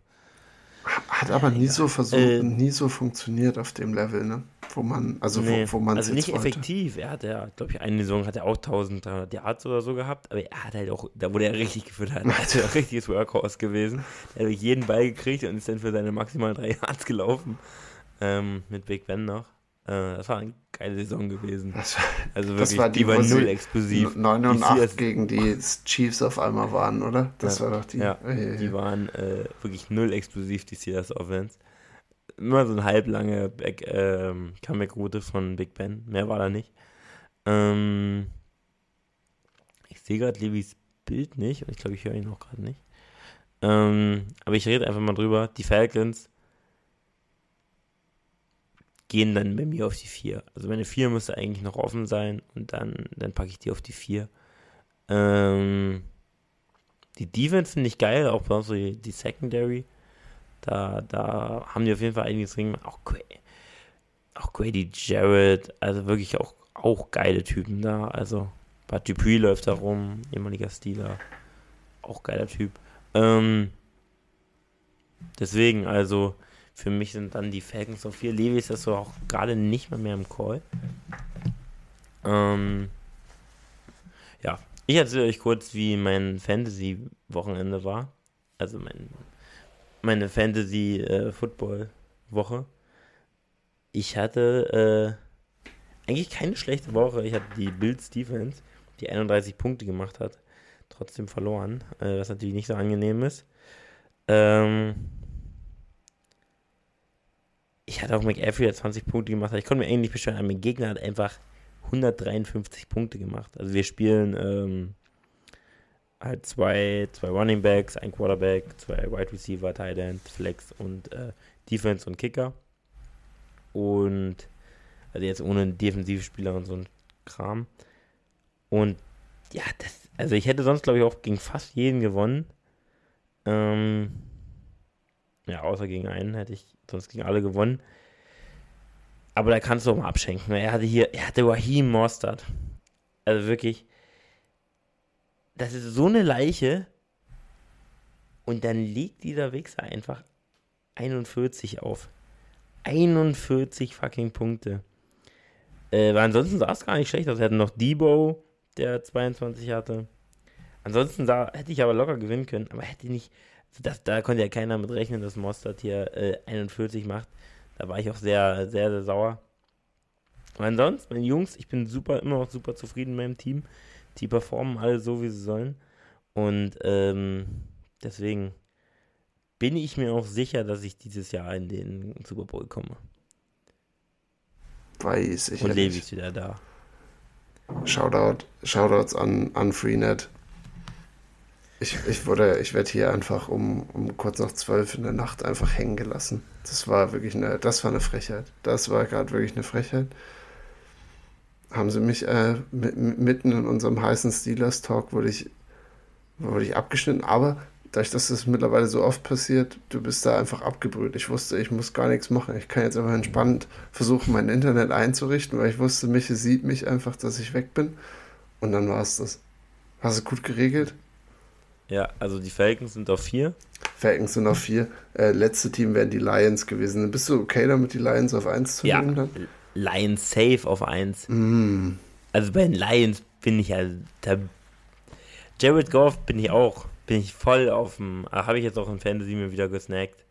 hat aber nie so versucht, äh, nie so funktioniert auf dem Level, ne? Wo man, also nee, wo, wo man Also nicht wollte. effektiv. Er hat ja, glaube ich, eine Saison hat er auch 1300 Yards oder so gehabt, aber er hat halt auch, da wurde er richtig gefüttert. Er hat ja ein richtiges Workhorse gewesen. Er hat jeden Ball gekriegt und ist dann für seine maximal drei Yards gelaufen. Ähm, mit Big Ben noch. Äh, das war eine geile Saison gewesen. Das, also wirklich, das war die, die war null explosiv. 9 und 8 gegen die Chiefs auf einmal waren, oder? Das ja, war doch die. Ja, die waren äh, wirklich null explosiv, die Steelers Offense. Immer so eine halblange äh, Comeback-Route von Big Ben. Mehr war da nicht. Ähm, ich sehe gerade Levis Bild nicht und ich glaube, ich höre ihn auch gerade nicht. Ähm, aber ich rede einfach mal drüber. Die Falcons gehen dann bei mir auf die 4. Also meine 4 müsste eigentlich noch offen sein und dann, dann packe ich die auf die 4. Ähm, die Defense finde ich geil, auch besonders die, Secondary. Da, da haben die auf jeden Fall einiges drin. Auch, auch Grady Jarrett, also wirklich auch, auch geile Typen da. Also Bud Dupree läuft da rum, ehemaliger Steeler. Auch geiler Typ. Ähm, deswegen, also für mich sind dann die Falcons auf 4. Levi ist das so auch gerade nicht mal mehr im Call. Ähm, ja, ich erzähle euch kurz, wie mein Fantasy-Wochenende war. Also mein, meine Fantasy-Football-Woche. Äh, ich hatte äh, eigentlich keine schlechte Woche. Ich hatte die Bills Defense, die 31 Punkte gemacht hat, trotzdem verloren, äh, was natürlich nicht so angenehm ist. Ähm, ich hatte auch McAfee 20 Punkte gemacht. Ich konnte mir eigentlich beschweren, mein Gegner hat einfach 153 Punkte gemacht. Also wir spielen ähm, halt zwei, zwei Running Backs, ein Quarterback, zwei Wide Receiver, Tight End, Flex und äh, Defense und Kicker. Und also jetzt ohne Defensivspieler und so ein Kram. Und ja, das, also ich hätte sonst glaube ich auch gegen fast jeden gewonnen. Ähm, ja, außer gegen einen hätte ich sonst gegen alle gewonnen. Aber da kannst du auch mal abschenken. Er hatte hier, er hatte Raheem Mostert. Also wirklich, das ist so eine Leiche. Und dann liegt dieser Wichser einfach 41 auf. 41 fucking Punkte. Äh, weil ansonsten sah es gar nicht schlecht aus. Er hatte noch Debo, der 22 hatte. Ansonsten sah, hätte ich aber locker gewinnen können, aber hätte nicht, das, da konnte ja keiner mit rechnen, dass Mostert hier äh, 41 macht. Da war ich auch sehr, sehr, sehr sauer. Aber ansonsten, meine Jungs, ich bin super, immer noch super zufrieden mit meinem Team. Die performen alle so, wie sie sollen. Und ähm, deswegen bin ich mir auch sicher, dass ich dieses Jahr in den Super Bowl komme. Weiß ich. Und Levi ist wieder da. Shoutout, Shoutouts an, an Freenet. Ich, ich wurde, ich werde hier einfach um, um kurz nach zwölf in der Nacht einfach hängen gelassen. Das war wirklich eine, das war eine Frechheit. Das war gerade wirklich eine Frechheit. Haben sie mich äh, mitten in unserem heißen Steelers-Talk wurde ich, wurde ich abgeschnitten, aber dadurch, dass das mittlerweile so oft passiert, du bist da einfach abgebrüht. Ich wusste, ich muss gar nichts machen. Ich kann jetzt einfach entspannt versuchen, mein Internet einzurichten, weil ich wusste, Michi sieht mich einfach, dass ich weg bin. Und dann war es das. Hast du gut geregelt? Ja, also die Falcons sind auf vier. Falcons sind auf vier. Äh, letzte Team wären die Lions gewesen. Bist du okay damit, die Lions auf eins zu Ja, nehmen dann? Lions safe auf eins. Mm. Also bei den Lions bin ich ja. Da, Jared Goff bin ich auch. Bin ich voll auf dem. Habe ich jetzt auch in Fantasy mir wieder gesnackt.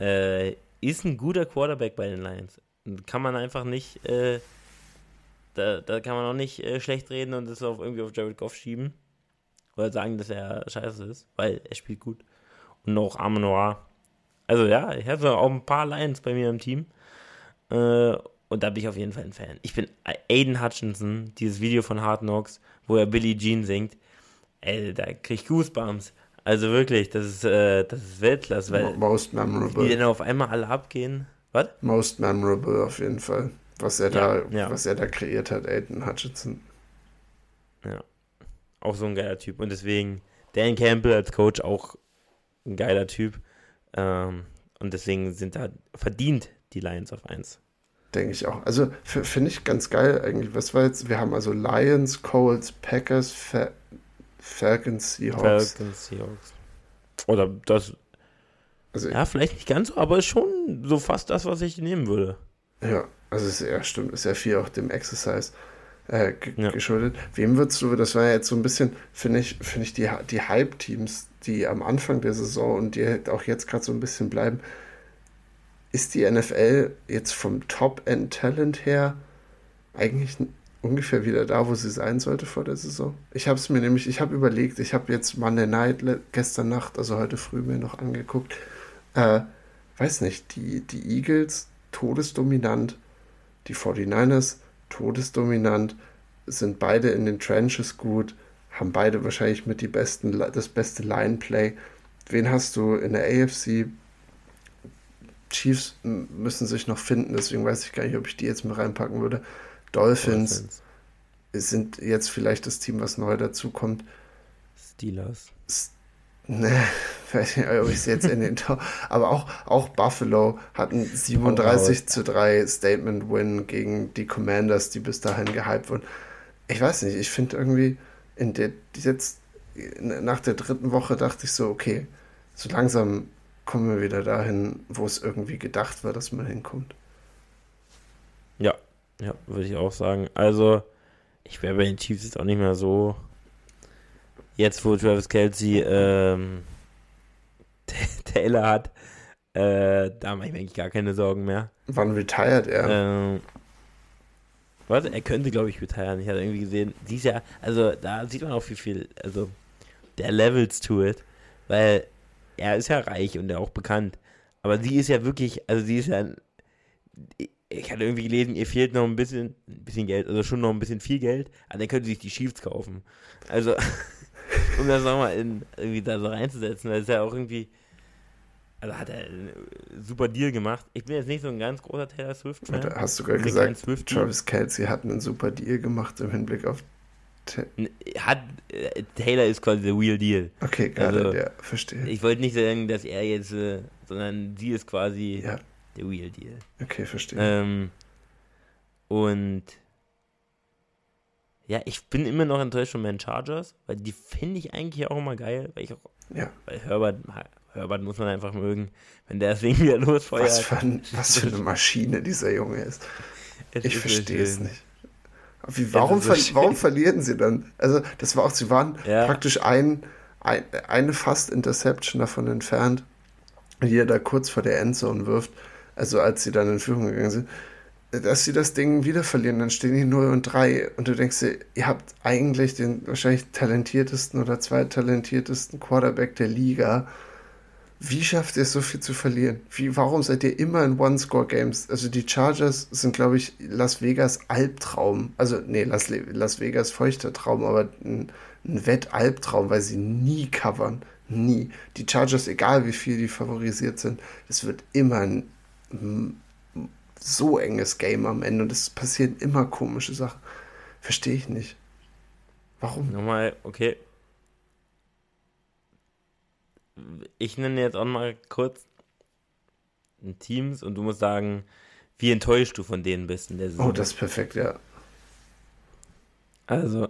Äh, ist ein guter Quarterback bei den Lions. Kann man einfach nicht. Äh, da, da kann man auch nicht äh, schlecht reden und das auf, irgendwie auf Jared Goff schieben. Oder sagen, dass er scheiße ist, weil er spielt gut. Und auch Arme Noir. Also ja, ich habe auch ein paar Lions bei mir im Team. Äh, und da bin ich auf jeden Fall ein Fan. Ich bin Aiden Hutchinson, dieses Video von Hard Knocks, wo er Billie Jean singt. Ey, da krieg ich Goosebumps. Also wirklich, das ist, äh, das ist Weltklasse, weil Most die memorable. dann auf einmal alle abgehen. Was? Most memorable auf jeden Fall. Was er Ja, da, ja. was er da kreiert hat, Aiden Hutchinson. Ja. Auch so ein geiler Typ. Und deswegen, Dan Campbell als Coach auch ein geiler Typ. Ähm, und deswegen sind da verdient die Lions auf 1. Denke ich auch. Also finde ich ganz geil eigentlich. Was war jetzt? Wir haben also Lions, Colts, Packers, Fa Falcons, Seahawks. Falcons, Seahawks. Oder das, Also ja, vielleicht nicht ganz so, aber schon so fast das, was ich nehmen würde. Ja, also ist ja stimmt, ist ja viel auch dem Exercise äh, Ja. geschuldet. Wem würdest du, das war ja jetzt so ein bisschen, finde ich, finde ich, die, die Hype-Teams, die am Anfang der Saison und die halt auch jetzt gerade so ein bisschen bleiben, ist die NFL jetzt vom Top-End-Talent her eigentlich ungefähr wieder da, wo sie sein sollte vor der Saison? Ich habe es mir nämlich, ich habe überlegt, ich habe jetzt Monday Night gestern Nacht, also heute früh mir noch angeguckt, äh, weiß nicht, die, die Eagles todesdominant, die 49ers todesdominant, sind beide in den Trenches gut, haben beide wahrscheinlich mit die besten, das beste Line-Play. Wen hast du in der AFC? Chiefs müssen sich noch finden, deswegen weiß ich gar nicht, ob ich die jetzt mit reinpacken würde. Dolphins Dolphins, sind jetzt vielleicht das Team, was neu dazukommt. Steelers. Ne, weiß nicht, ob ich sie jetzt in den Tor. Aber auch, auch Buffalo hatten 37 zu 3 Statement-Win gegen die Commanders, die bis dahin gehypt wurden. Ich weiß nicht, ich finde irgendwie, in der, jetzt nach der dritten Woche dachte ich so, okay, so langsam kommen wir wieder dahin, wo es irgendwie gedacht war, dass man hinkommt. Ja, ja, würde ich auch sagen. Also, ich wäre bei den Chiefs jetzt auch nicht mehr so. Jetzt, wo Travis Kelsey ähm, Taylor hat, äh, da mache ich mir eigentlich gar keine Sorgen mehr. Wann retired er? Ähm, warte, er könnte, glaube ich, retiren. Ich hatte irgendwie gesehen, dies Jahr, also da sieht man auch wie viel, also der Levels to it, weil er ist ja reich und er auch bekannt. Aber sie ist ja wirklich, also sie ist ja, ich hatte irgendwie gelesen, ihr fehlt noch ein bisschen, ein bisschen Geld, also schon noch ein bisschen viel Geld, aber dann können sie sich die Chiefs kaufen. Also, um das nochmal in, irgendwie da so reinzusetzen, weil es ja auch irgendwie, also hat er einen super Deal gemacht. Ich bin jetzt nicht so ein ganz großer Taylor Swift-Fan. Hast du gerade gesagt. Travis Kelsey hat einen super Deal gemacht im Hinblick auf. Hat, äh, Taylor ist quasi der Real Deal. Okay, gerade, Also, ja, verstehe. Ich wollte nicht sagen, dass er jetzt, äh, sondern sie ist quasi Ja, der Real Deal. okay, verstehe. Ähm, und ja, ich bin immer noch enttäuscht von meinen Chargers, weil die finde ich eigentlich auch immer geil, weil ich auch, ja, weil Herbert, Herbert muss man einfach mögen, wenn der das Ding wieder losfeuert. was für, ein, was für eine Maschine dieser Junge ist. Es Ich so verstehe es nicht. Wie, warum, so ver schön. warum verlieren sie dann? Also, das war auch, sie waren Ja. praktisch ein, ein, eine fast Interception davon entfernt, die er da kurz vor der Endzone wirft. Also, als sie dann in Führung gegangen sind, dass sie das Ding wieder verlieren, dann stehen die 0 und 3 und du denkst dir, ihr habt eigentlich den wahrscheinlich talentiertesten oder zweittalentiertesten Quarterback der Liga. Wie schafft ihr es, so viel zu verlieren? Wie, warum seid ihr immer in One-Score-Games? Also die Chargers sind, glaube ich, Las Vegas Albtraum. Also, nee, Las, Las Vegas feuchter Traum, aber ein, ein Wett-Albtraum, weil sie nie covern. Nie. Die Chargers, egal wie viel die favorisiert sind, es wird immer ein so enges Game am Ende und es passieren immer komische Sachen. Verstehe ich nicht. Warum? Nochmal, okay. Ich nenne jetzt auch mal kurz Teams und du musst sagen, wie enttäuscht du von denen bist in der Saison. Oh, das ist perfekt, ja. Also,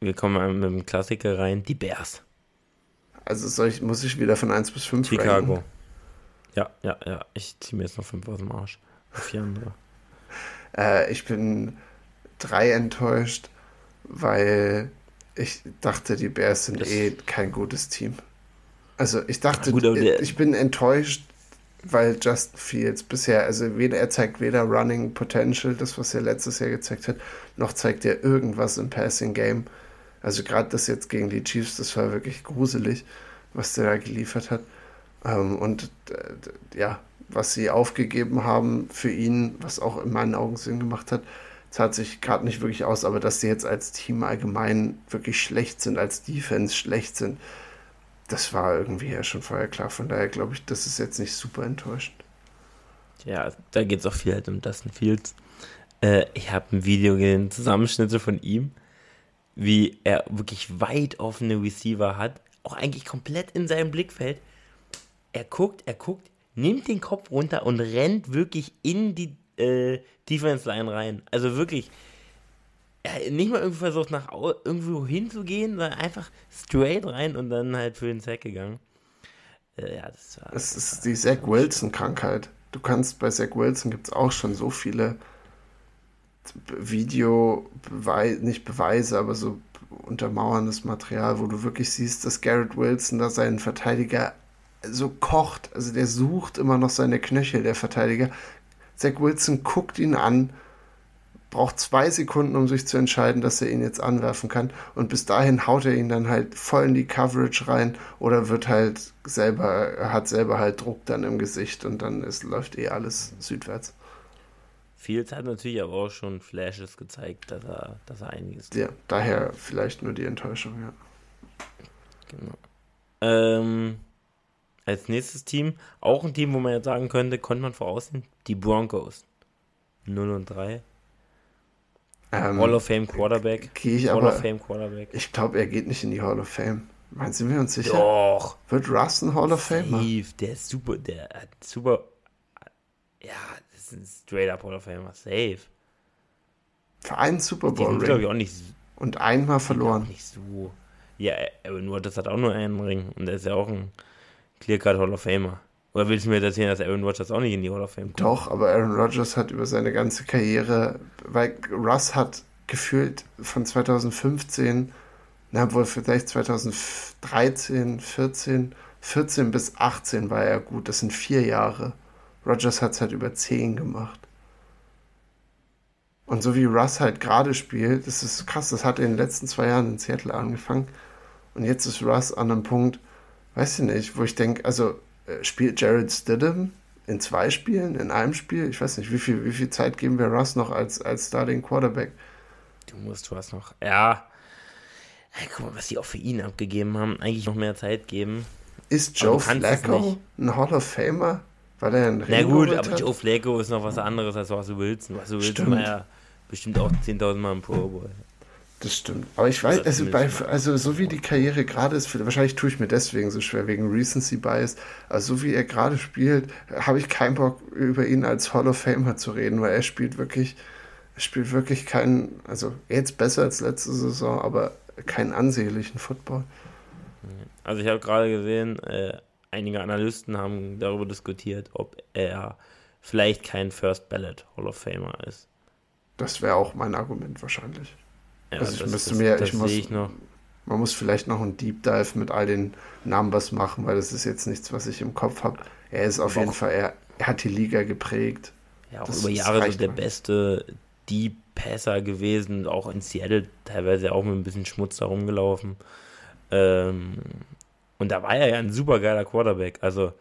wir kommen mit dem Klassiker rein, die Bears. Also ich, muss ich wieder von 1 bis 5 Chicago. Ranken? Ja, ja, ja. Ich ziehe mir jetzt noch 5 aus dem Arsch. Vier andere. äh, ich bin 3 enttäuscht, weil ich dachte, die Bears sind das eh kein gutes Team. Also ich dachte, gut, ich bin enttäuscht, weil Justin Fields bisher, also weder er zeigt weder Running Potential, das was er letztes Jahr gezeigt hat, noch zeigt er irgendwas im Passing Game. Also gerade das jetzt gegen die Chiefs, das war wirklich gruselig, was der da geliefert hat. Ähm, und äh, ja, was sie aufgegeben haben für ihn, was auch in meinen Augen Sinn gemacht hat, zahlt sich gerade nicht wirklich aus, aber dass sie jetzt als Team allgemein wirklich schlecht sind, als Defense schlecht sind, das war irgendwie ja schon vorher klar. Von daher glaube ich, das ist jetzt nicht super enttäuschend. Ja, da geht es auch viel halt um Dustin Fields. Äh, ich habe ein Video gesehen, Zusammenschnitte von ihm, wie er wirklich weit offene Receiver hat, auch eigentlich komplett in seinem Blickfeld. Er guckt, er guckt, nimmt den Kopf runter und rennt wirklich in die äh, Defense Line rein. Also wirklich, er nicht mal irgendwie versucht, nach irgendwo hinzugehen, sondern einfach straight rein und dann halt für den Sack gegangen. Äh, ja, das war. Es ist die Zach Wilson-Krankheit. Du kannst bei Zach Wilson gibt es auch schon so viele Video, nicht Beweise, aber so untermauerndes Material, wo du wirklich siehst, dass Garrett Wilson da seinen Verteidiger so kocht. Also der sucht immer noch seine Knöchel, der Verteidiger. Zach Wilson guckt ihn an braucht zwei Sekunden, um sich zu entscheiden, dass er ihn jetzt anwerfen kann. Und bis dahin haut er ihn dann halt voll in die Coverage rein oder wird halt selber, hat selber halt Druck dann im Gesicht und dann ist, läuft eh alles südwärts. Fields hat natürlich aber auch schon Flashes gezeigt, dass er, dass er einiges tut. Ja, daher vielleicht nur die Enttäuschung, ja. Genau. Ähm, als nächstes Team, auch ein Team, wo man jetzt sagen könnte, konnte man voraussehen, die Broncos. 0 und 3. Ähm, Hall of Fame Quarterback. Ich Hall aber, of Fame Quarterback. Ich glaube, er geht nicht in die Hall of Fame. Meinen Sie mir uns sicher? Doch. Wird Russ ein Hall of Fame? Der ist super, der hat super. Ja, das ist ein straight up Hall of Famer. Safe. Für einen Super Bowl Ring. Ich auch nicht. Und einmal verloren. Nicht so. Ja, Aaron Rodgers hat auch nur einen Ring. Und er ist ja auch ein Clear Cut Hall of Famer. Oder willst du mir erzählen, dass Aaron Rodgers auch nicht in die Hall of Fame kommt? Doch, aber Aaron Rodgers hat über seine ganze Karriere, weil Russ hat gefühlt von 2015, na wohl vielleicht 2013, 14, 14 bis 18 war er gut. Das sind vier Jahre. Rodgers hat es halt über zehn gemacht. Und so wie Russ halt gerade spielt, das ist krass, das hat in den letzten zwei Jahren in Seattle angefangen. Und jetzt ist Russ an einem Punkt, weiß ich nicht, wo ich denke, also äh, spielt Jared Stidham in zwei Spielen, in einem Spiel? Ich weiß nicht, wie viel, wie viel Zeit geben wir Russ noch als, als Starting Quarterback? Du musst Russ noch, ja. Hey, guck mal, was die auch für ihn abgegeben haben. Eigentlich noch mehr Zeit geben. Ist Joe Flacco ein Hall of Famer? Weil er ein Na gut, aber hat? Joe Flacco ist noch was anderes als Russell Wilson. Russell Wilson war ja bestimmt auch 10.000 Mal im Pro Bowl. Das stimmt. Aber ich weiß, also, bei, also so wie die Karriere gerade ist, wahrscheinlich tue ich mir deswegen so schwer, wegen Recency Bias. Also so wie er gerade spielt, habe ich keinen Bock, über ihn als Hall of Famer zu reden, weil er spielt wirklich, er spielt wirklich keinen, also jetzt besser als letzte Saison, aber keinen ansehnlichen Football. Also ich habe gerade gesehen, äh, einige Analysten haben darüber diskutiert, ob er vielleicht kein First Ballot Hall of Famer ist. Das wäre auch mein Argument wahrscheinlich. Ja, also ich das, müsste mir, ich muss, ich noch. man muss vielleicht noch ein Deep Dive mit all den Numbers machen, weil das ist jetzt nichts, was ich im Kopf habe. Er ist auf Doch. jeden Fall, er, er, hat die Liga geprägt. Ja, auch das, über Jahre so der beste Deep Passer gewesen, auch in Seattle teilweise auch mit ein bisschen Schmutz da rumgelaufen. Ähm, und da war er ja ein super geiler Quarterback. Also,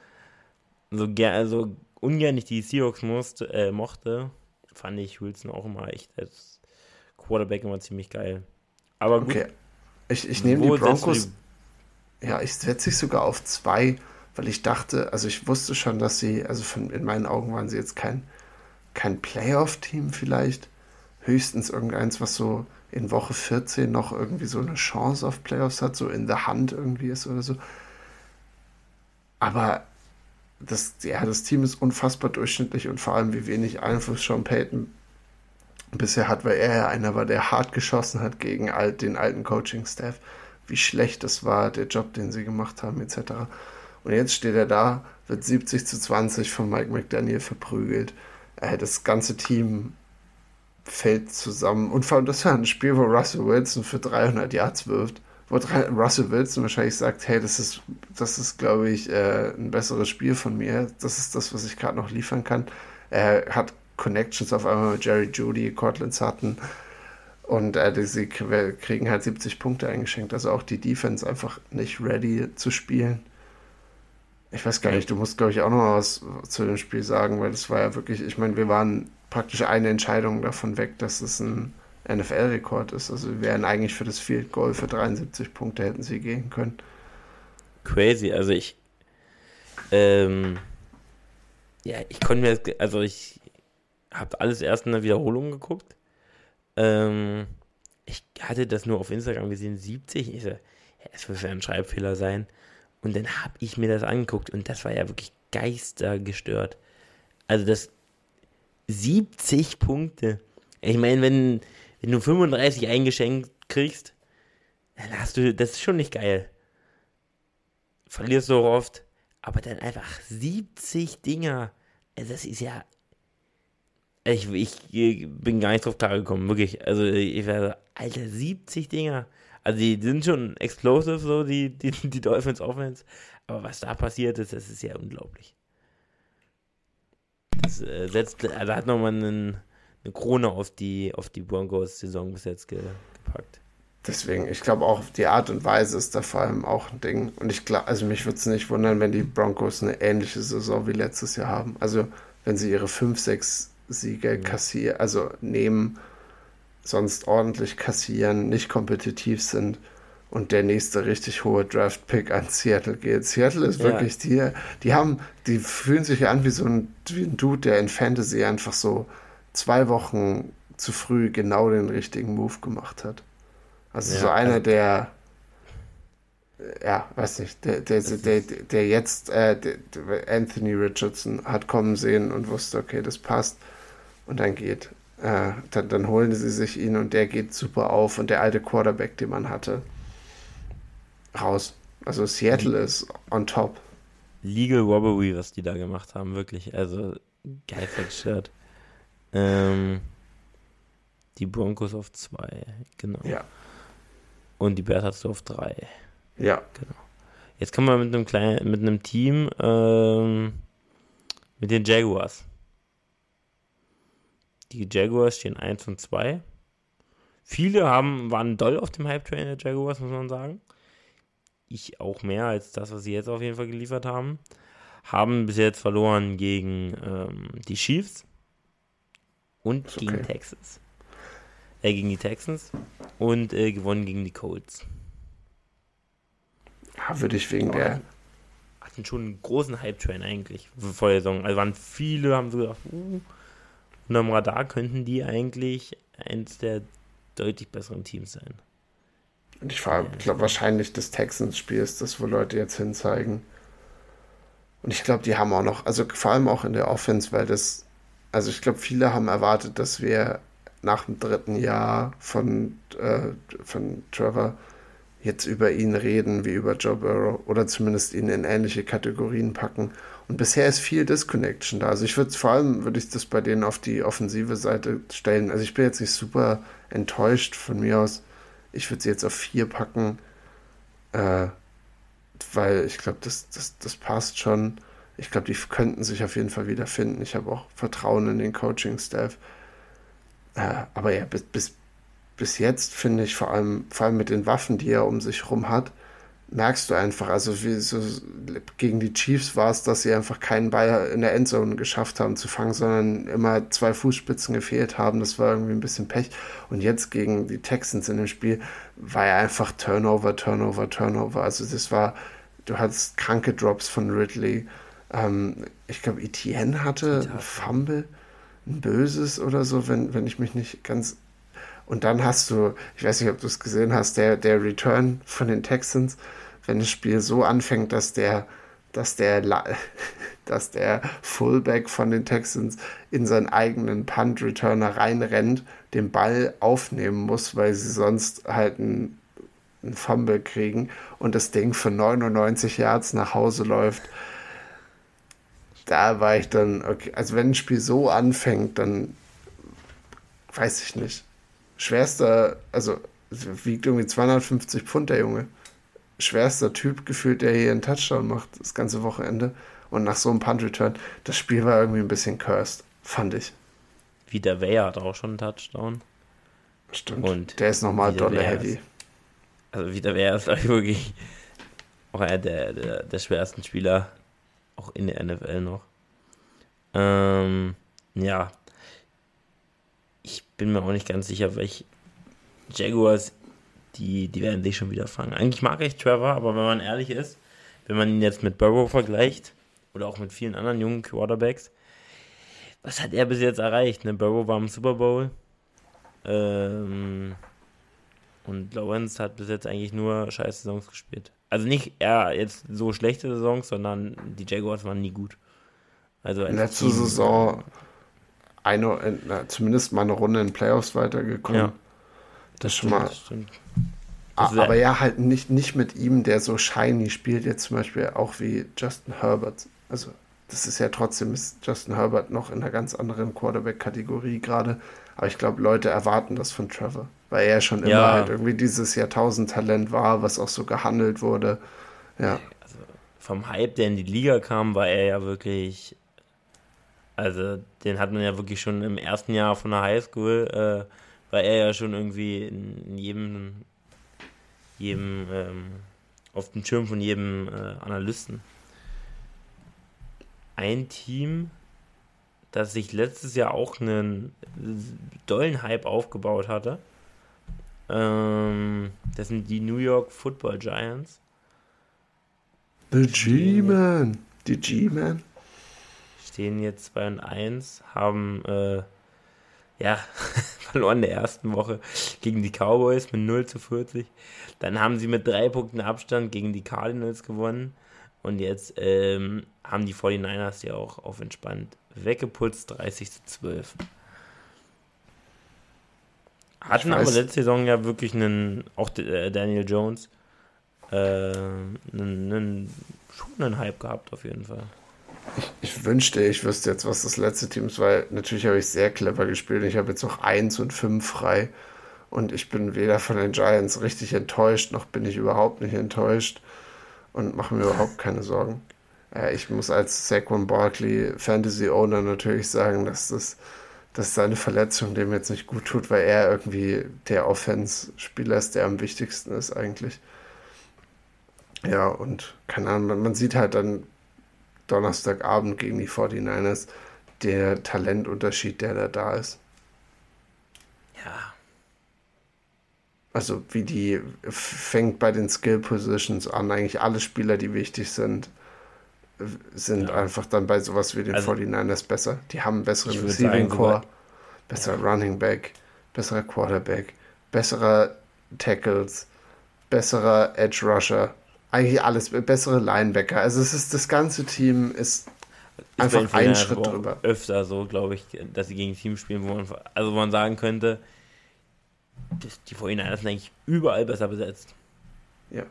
so, also ungern ich die Seahawks musste, äh, mochte, fand ich Wilson auch immer echt als Quarterback immer ziemlich geil. Aber gut. Okay. Ich, ich nehme die Broncos. Die... Ja, ich setze sich sogar auf zwei, weil ich dachte, also ich wusste schon, dass sie, also von, in meinen Augen waren sie jetzt kein, kein Playoff-Team vielleicht. Höchstens irgendeins, was so in Woche 14 noch irgendwie so eine Chance auf Playoffs hat, so in der Hand irgendwie ist oder so. Aber das, ja, das Team ist unfassbar durchschnittlich und vor allem, wie wenig Einfluss Sean Payton bisher hat, weil er ja einer war, der hart geschossen hat gegen all, den alten Coaching-Staff, wie schlecht das war, der Job, den sie gemacht haben, etc. Und jetzt steht er da, wird 70 zu 20 von Mike McDaniel verprügelt. Äh, das ganze Team fällt zusammen. Und vor allem, das war ein Spiel, wo Russell Wilson für 300 Yards wirft. Wo Russell Wilson wahrscheinlich sagt, hey, das ist, das ist, glaube ich, äh, ein besseres Spiel von mir. Das ist das, was ich gerade noch liefern kann. Er hat Connections auf einmal mit Jerry Judy, Cortland Sutton. Und äh, sie kriegen halt 70 Punkte eingeschenkt. Also auch die Defense einfach nicht ready zu spielen. Ich weiß gar nicht, du musst, glaube ich, auch noch was zu dem Spiel sagen, weil das war ja wirklich, ich meine, wir waren praktisch eine Entscheidung davon weg, dass es ein NFL-Rekord ist. Also wir wären eigentlich für das Field Goal für 73 Punkte hätten sie gehen können. Crazy, also ich ähm, ja, ich konnte mir, also ich habe alles erst in der Wiederholung geguckt. Ähm, ich hatte das nur auf Instagram gesehen, 70. Ich so, das muss ja ein Schreibfehler sein. Und dann habe ich mir das angeguckt und das war ja wirklich geistergestört. Also das 70 Punkte. Ich meine, wenn, wenn du 35 eingeschenkt kriegst, dann hast du, das ist schon nicht geil. Verlierst du auch oft, aber dann einfach 70 Dinger. Also das ist ja. Ich, ich bin gar nicht drauf klar gekommen, wirklich. Also ich wäre, Alter, 70 Dinger. Also die sind schon explosive, so die, die, die Dolphins Offense. Aber was da passiert ist, das ist ja unglaublich. Das äh, setzt, also hat nochmal einen, eine Krone auf die, auf die Broncos-Saison bis jetzt ge, gepackt. Deswegen, ich glaube auch, die Art und Weise ist da vor allem auch ein Ding. Und ich glaube, also mich würde es nicht wundern, wenn die Broncos eine ähnliche Saison wie letztes Jahr haben. Also wenn sie ihre 5, 6 Siege kassieren, also nehmen sonst ordentlich kassieren, nicht kompetitiv sind und der nächste richtig hohe Draft-Pick an Seattle geht. Seattle ist ja. wirklich die, die haben, die fühlen sich an wie so ein, wie ein Dude, der in Fantasy einfach so zwei Wochen zu früh genau den richtigen Move gemacht hat. Also ja, so einer, also, der ja, weiß nicht, der, der, der, der, jetzt äh, der, Anthony Richardson hat kommen sehen und wusste, okay, das passt und dann geht. Äh, dann, dann holen sie sich ihn und der geht super auf und der alte Quarterback, den man hatte, raus. Also Seattle ist on top. Legal Robbery, was die da gemacht haben, wirklich. Also geil verstört. Ähm, die Broncos auf zwei, genau. Ja. Und die Bears hast du auf drei. Ja. Genau. Jetzt kommen wir mit einem kleinen, mit einem Team, ähm, mit den Jaguars. Die Jaguars stehen 1 und 2. Viele haben, waren doll auf dem Hype-Train der Jaguars, muss man sagen. Ich auch mehr als das, was sie jetzt auf jeden Fall geliefert haben. Haben bis jetzt verloren gegen ähm, die Chiefs und okay. gegen Texas. Äh, gegen die Texans und äh, gewonnen gegen die Colts. Ja, würde ich wegen der. Hatten schon einen großen Hype-Train eigentlich vor der Saison. Also waren viele, haben so gedacht, uh, unterm Radar könnten die eigentlich eins der deutlich besseren Teams sein. Und ich glaube, wahrscheinlich das Texans-Spiel ist das, wo Leute jetzt hinzeigen. Und ich glaube, die haben auch noch, also vor allem auch in der Offense, weil das, also ich glaube, viele haben erwartet, dass wir nach dem dritten Jahr von, äh, von Trevor jetzt über ihn reden wie über Joe Burrow oder zumindest ihn in ähnliche Kategorien packen. Und bisher ist viel Disconnection da. Also ich würde vor allem, würde ich das bei denen auf die offensive Seite stellen. Also ich bin jetzt nicht super enttäuscht von mir aus. Ich würde sie jetzt auf vier packen, äh, weil ich glaube, das, das, das passt schon. Ich glaube, die könnten sich auf jeden Fall wiederfinden. Ich habe auch Vertrauen in den Coaching-Staff. Äh, aber ja, bis, bis, bis jetzt finde ich vor allem, vor allem mit den Waffen, die er um sich herum hat, merkst du einfach, also wie so gegen die Chiefs war es, dass sie einfach keinen Ball in der Endzone geschafft haben zu fangen, sondern immer zwei Fußspitzen gefehlt haben. Das war irgendwie ein bisschen Pech. Und jetzt gegen die Texans in dem Spiel war er einfach Turnover, Turnover, Turnover. Also das war, du hattest kranke Drops von Ridley. Ähm, ich glaube, Etienne hatte ein Fumble ein Böses oder so, wenn, wenn ich mich nicht ganz. Und dann hast du, ich weiß nicht, ob du es gesehen hast, der, der Return von den Texans, wenn das Spiel so anfängt, dass der dass der, dass der Fullback von den Texans in seinen eigenen Punt-Returner reinrennt, den Ball aufnehmen muss, weil sie sonst halt einen, Fumble kriegen und das Ding für 99 Yards nach Hause läuft. Da war ich dann, okay, also wenn ein Spiel so anfängt, dann weiß ich nicht. Schwerster, also wiegt irgendwie 250 Pfund der Junge schwerster Typ gefühlt, der hier einen Touchdown macht, das ganze Wochenende. Und nach so einem Punt-Return, das Spiel war irgendwie ein bisschen cursed, fand ich. Wieder Wehr hat auch schon einen Touchdown. Stimmt. Und der ist nochmal dolle heavy. Also wieder ist, glaube ich, wirklich auch einer der, der, der schwersten Spieler, auch in der NFL noch. Ähm, ja. Ich bin mir auch nicht ganz sicher, welche Jaguars die, die werden sich schon wieder fangen. Eigentlich mag ich Trevor, aber wenn man ehrlich ist, wenn man ihn jetzt mit Burrow vergleicht oder auch mit vielen anderen jungen Quarterbacks, was hat er bis jetzt erreicht? Ne? Burrow war im Super Bowl ähm, und Lawrence hat bis jetzt eigentlich nur scheiß Saisons gespielt. Also nicht er jetzt so schlechte Saisons, sondern die Jaguars waren nie gut. Also letzte Team, Saison eine, na, zumindest mal eine Runde in Playoffs weitergekommen. Ja. Das, schon mal. Stimmt. Also aber ja, halt nicht, nicht mit ihm, der so shiny spielt, jetzt zum Beispiel auch wie Justin Herbert. Also, das ist ja trotzdem ist Justin Herbert noch in einer ganz anderen Quarterback-Kategorie gerade. Aber ich glaube, Leute erwarten das von Trevor, weil er schon ja. immer halt irgendwie dieses Jahrtausend-Talent war, was auch so gehandelt wurde. Ja. Also vom Hype, der in die Liga kam, war er ja wirklich. Also, den hat man ja wirklich schon im ersten Jahr von der Highschool. Äh, war er ja schon irgendwie in, in jedem, jedem ähm, auf dem Schirm von jedem äh, Analysten. Ein Team, das sich letztes Jahr auch einen dollen Hype aufgebaut hatte, ähm, das sind die New York Football Giants. The G-Man. Die G-Man. Stehen jetzt 2 und 1, haben äh, ja, verloren in der ersten Woche gegen die Cowboys mit 0 zu 40. Dann haben sie mit drei Punkten Abstand gegen die Cardinals gewonnen. Und jetzt ähm, haben die 49ers ja auch auf entspannt weggeputzt, 30 zu 12. Hatten aber letzte Saison ja wirklich einen, auch äh, Daniel Jones, äh, einen, einen, schon einen Hype gehabt auf jeden Fall. Ich, ich, wünschte, ich wüsste jetzt, was das letzte Team ist, weil natürlich habe ich sehr clever gespielt. Ich habe jetzt noch 1 und 5 frei. Und ich bin weder von den Giants richtig enttäuscht, noch bin ich überhaupt nicht enttäuscht und mache mir überhaupt keine Sorgen. Äh, ich muss als Saquon Barkley Fantasy Owner natürlich sagen, dass das dass seine Verletzung dem jetzt nicht gut tut, weil er irgendwie der Offense-Spieler ist, der am wichtigsten ist eigentlich. Ja, und keine Ahnung, man sieht halt dann Donnerstagabend gegen die 49ers der Talentunterschied, der da da ist. Ja. Also wie die fängt bei den Skill Positions an. Eigentlich alle Spieler, die wichtig sind, sind ja. einfach dann bei sowas wie den also, 49ers besser. Die haben einen besseren Receiving Core, besserer ja. Running Back, besserer Quarterback, besserer Tackles, besserer Edge Rusher eigentlich alles, bessere Linebacker. Also es ist das ganze Team ist einfach ein Schritt drüber. Öfter so, glaube ich, dass sie gegen Teams spielen, wo man, also wo man sagen könnte, die 49ers sind eigentlich überall besser besetzt. Ja.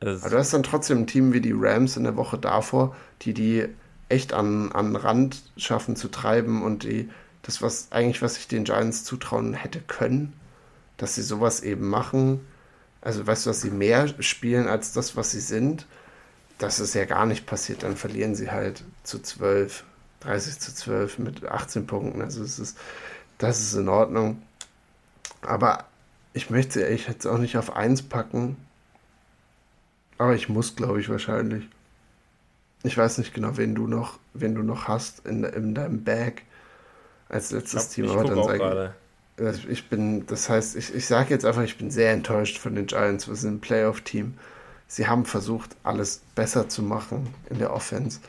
Also Aber du hast dann trotzdem ein Team wie die Rams in der Woche davor, die die echt an, an Rand schaffen zu treiben und die das, was eigentlich, was ich den Giants zutrauen hätte können, dass sie sowas eben machen also weißt du, dass sie mehr spielen als das, was sie sind, das ist ja gar nicht passiert. Dann verlieren sie halt zu 12, 30 zu 12 mit 18 Punkten. Also es ist, das ist in Ordnung. Aber ich möchte ich jetzt auch nicht auf 1 packen. Aber ich muss, glaube ich, wahrscheinlich. Ich weiß nicht genau, wen du noch, wen du noch hast in, in deinem Bag als letztes ich Team. Aber dann sage ich bin, das heißt, ich, ich sage jetzt einfach, ich bin sehr enttäuscht von den Giants. Wir sind ein Playoff-Team. Sie haben versucht, alles besser zu machen in der Offense.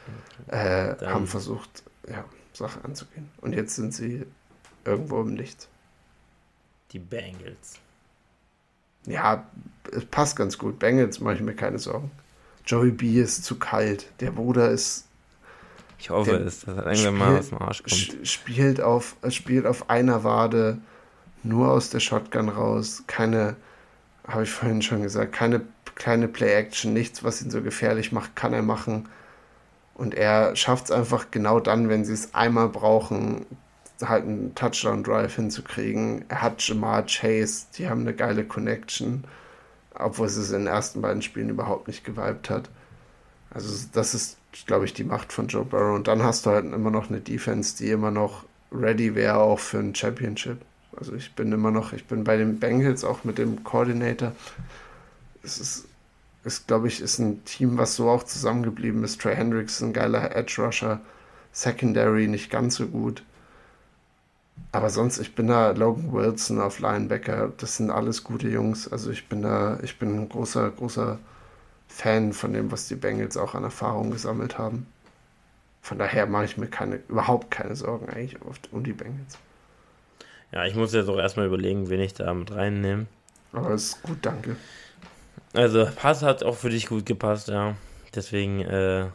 Äh, haben versucht, ja, Sachen anzugehen. Und jetzt sind sie irgendwo im Licht. Die Bengals. Ja, es passt ganz gut. Bengals mache ich mir keine Sorgen. Joey B ist zu kalt. Der Bruder ist. Ich hoffe es, dass er irgendwann mal aus dem Arsch kommt. Spielt auf, spielt auf einer Wade, nur aus der Shotgun raus. Keine, habe ich vorhin schon gesagt, keine kleine Play-Action, nichts, was ihn so gefährlich macht, kann er machen. Und er schafft es einfach genau dann, wenn sie es einmal brauchen, halt einen Touchdown-Drive hinzukriegen. Er hat Jamar Chase, die haben eine geile Connection, obwohl es in den ersten beiden Spielen überhaupt nicht geweibt hat. Also das ist, glaube ich, die Macht von Joe Burrow. Und dann hast du halt immer noch eine Defense, die immer noch ready wäre, auch für ein Championship. Also ich bin immer noch, ich bin bei den Bengals auch mit dem Coordinator. Es ist, ist glaube ich, ist ein Team, was so auch zusammengeblieben ist. Trey Hendricks ein geiler Edge Rusher. Secondary nicht ganz so gut. Aber sonst, ich bin da Logan Wilson auf Linebacker. Das sind alles gute Jungs. Also ich bin da, ich bin ein großer, großer Fan von dem, was die Bengals auch an Erfahrung gesammelt haben. Von daher mache ich mir keine, überhaupt keine Sorgen eigentlich um die Bengals. Ja, ich muss jetzt auch erstmal überlegen, wen ich da mit reinnehme. Aber es ist gut, danke. Also, Pass hat auch für dich gut gepasst, ja. Deswegen, äh,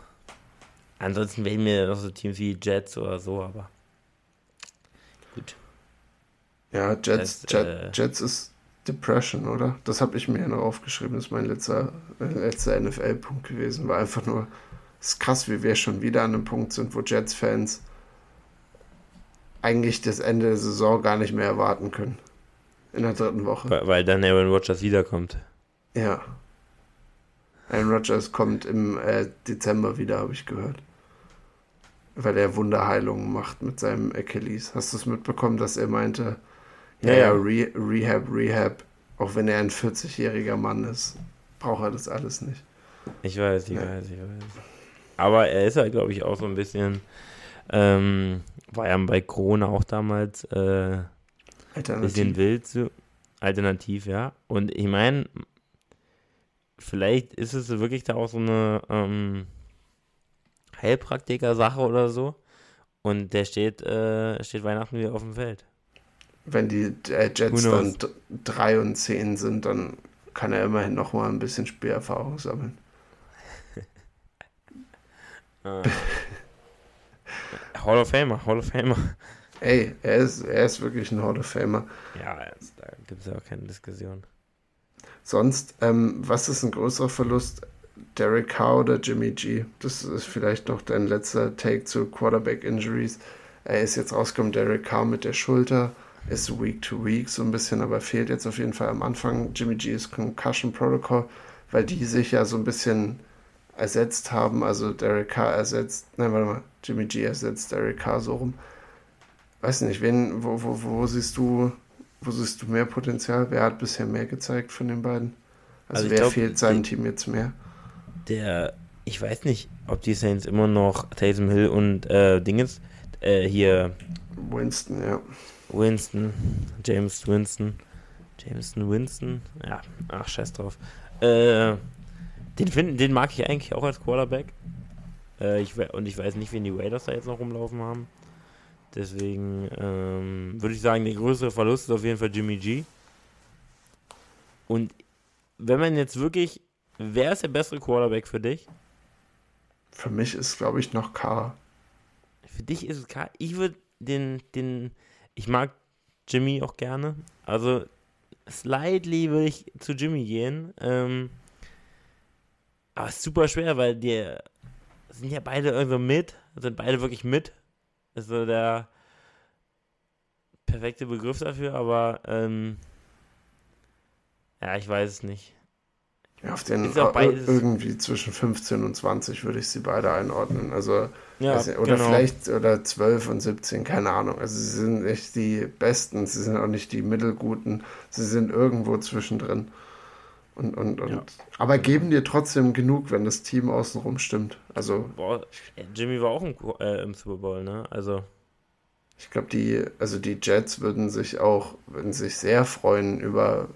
ansonsten wählen mir noch so Teams wie Jets oder so, aber Gut. Ja, Jets, das Jet, äh, Jets ist Depression, oder? Das habe ich mir ja noch aufgeschrieben. Das ist mein letzter, letzter NFL-Punkt gewesen. War einfach nur, es ist krass, wie wir schon wieder an einem Punkt sind, wo Jets-Fans eigentlich das Ende der Saison gar nicht mehr erwarten können. In der dritten Woche. Weil, weil dann Aaron Rodgers wiederkommt. Ja. Aaron Rodgers kommt im äh, Dezember wieder, habe ich gehört weil er Wunderheilungen macht mit seinem Achilles. Hast du es mitbekommen, dass er meinte, ja, ja, Re Rehab, Rehab, auch wenn er ein 40-jähriger Mann ist, braucht er das alles nicht. Ich weiß, ich ja. weiß, ich weiß. Aber er ist halt, glaube ich, auch so ein bisschen, ähm, war ja bei Corona auch damals äh, ein bisschen wild, so, alternativ, ja. Und ich meine, vielleicht ist es wirklich da auch so eine, ähm, Heilpraktiker-Sache oder so. Und der steht, äh, steht Weihnachten wieder auf dem Feld. Wenn die äh, Jets dann 3 und 10 sind, dann kann er immerhin noch mal ein bisschen Spielerfahrung sammeln. Ah. Hall of Famer, Hall of Famer. Ey, er ist, er ist wirklich ein Hall of Famer. Ja, da gibt es ja auch keine Diskussion. Sonst, ähm, was ist ein größerer Verlust? Derek Carr oder Jimmy G. Das ist vielleicht noch dein letzter Take zu Quarterback Injuries. Er ist jetzt rausgekommen, Derek Carr mit der Schulter, ist Week to Week so ein bisschen, aber fehlt jetzt auf jeden Fall am Anfang. Jimmy G ist Concussion Protocol, weil die sich ja so ein bisschen ersetzt haben. Also Derek Carr ersetzt, nein, warte mal, Jimmy G ersetzt Derek Carr so rum. Weiß nicht, wen, wo, wo, wo siehst du, wo siehst du mehr Potenzial? Wer hat bisher mehr gezeigt von den beiden? Also, also wer glaub, fehlt seinem Team jetzt mehr? der, ich weiß nicht, ob die Saints immer noch Taysom Hill und äh, Dingens, äh, hier. Winston, ja. Winston, James Winston, Jameson Winston, ja, ach, scheiß drauf. Äh, den, find, den mag ich eigentlich auch als Quarterback. Äh, ich, und ich weiß nicht, wen die Raiders da jetzt noch rumlaufen haben. Deswegen ähm, würde ich sagen, der größere Verlust ist auf jeden Fall Jimmy G. Und wenn man jetzt wirklich Wer ist der bessere Quarterback für dich? Für mich ist, glaube ich, noch K. Für dich ist es K. Ich würde den, den, ich mag Jimmy auch gerne. Also, slightly würde ich zu Jimmy gehen. Ähm, aber es ist super schwer, weil die sind ja beide irgendwo mit, sind beide wirklich mit. Ist so der perfekte Begriff dafür, aber ähm, ja, ich weiß es nicht. Ja, auf den irgendwie zwischen 15 und 20 würde ich sie beide einordnen. Also ja, nicht, oder genau. vielleicht oder 12 und 17, keine Ahnung. Also sie sind nicht die Besten, sie sind auch nicht die Mittelguten, sie sind irgendwo zwischendrin. Und, und, und. Ja. Aber geben dir trotzdem genug, wenn das Team außenrum stimmt. Also. Boah, Jimmy war auch im, äh, im Super Bowl, ne? Also. Ich glaube, die, also die Jets würden sich auch, würden sich sehr freuen über,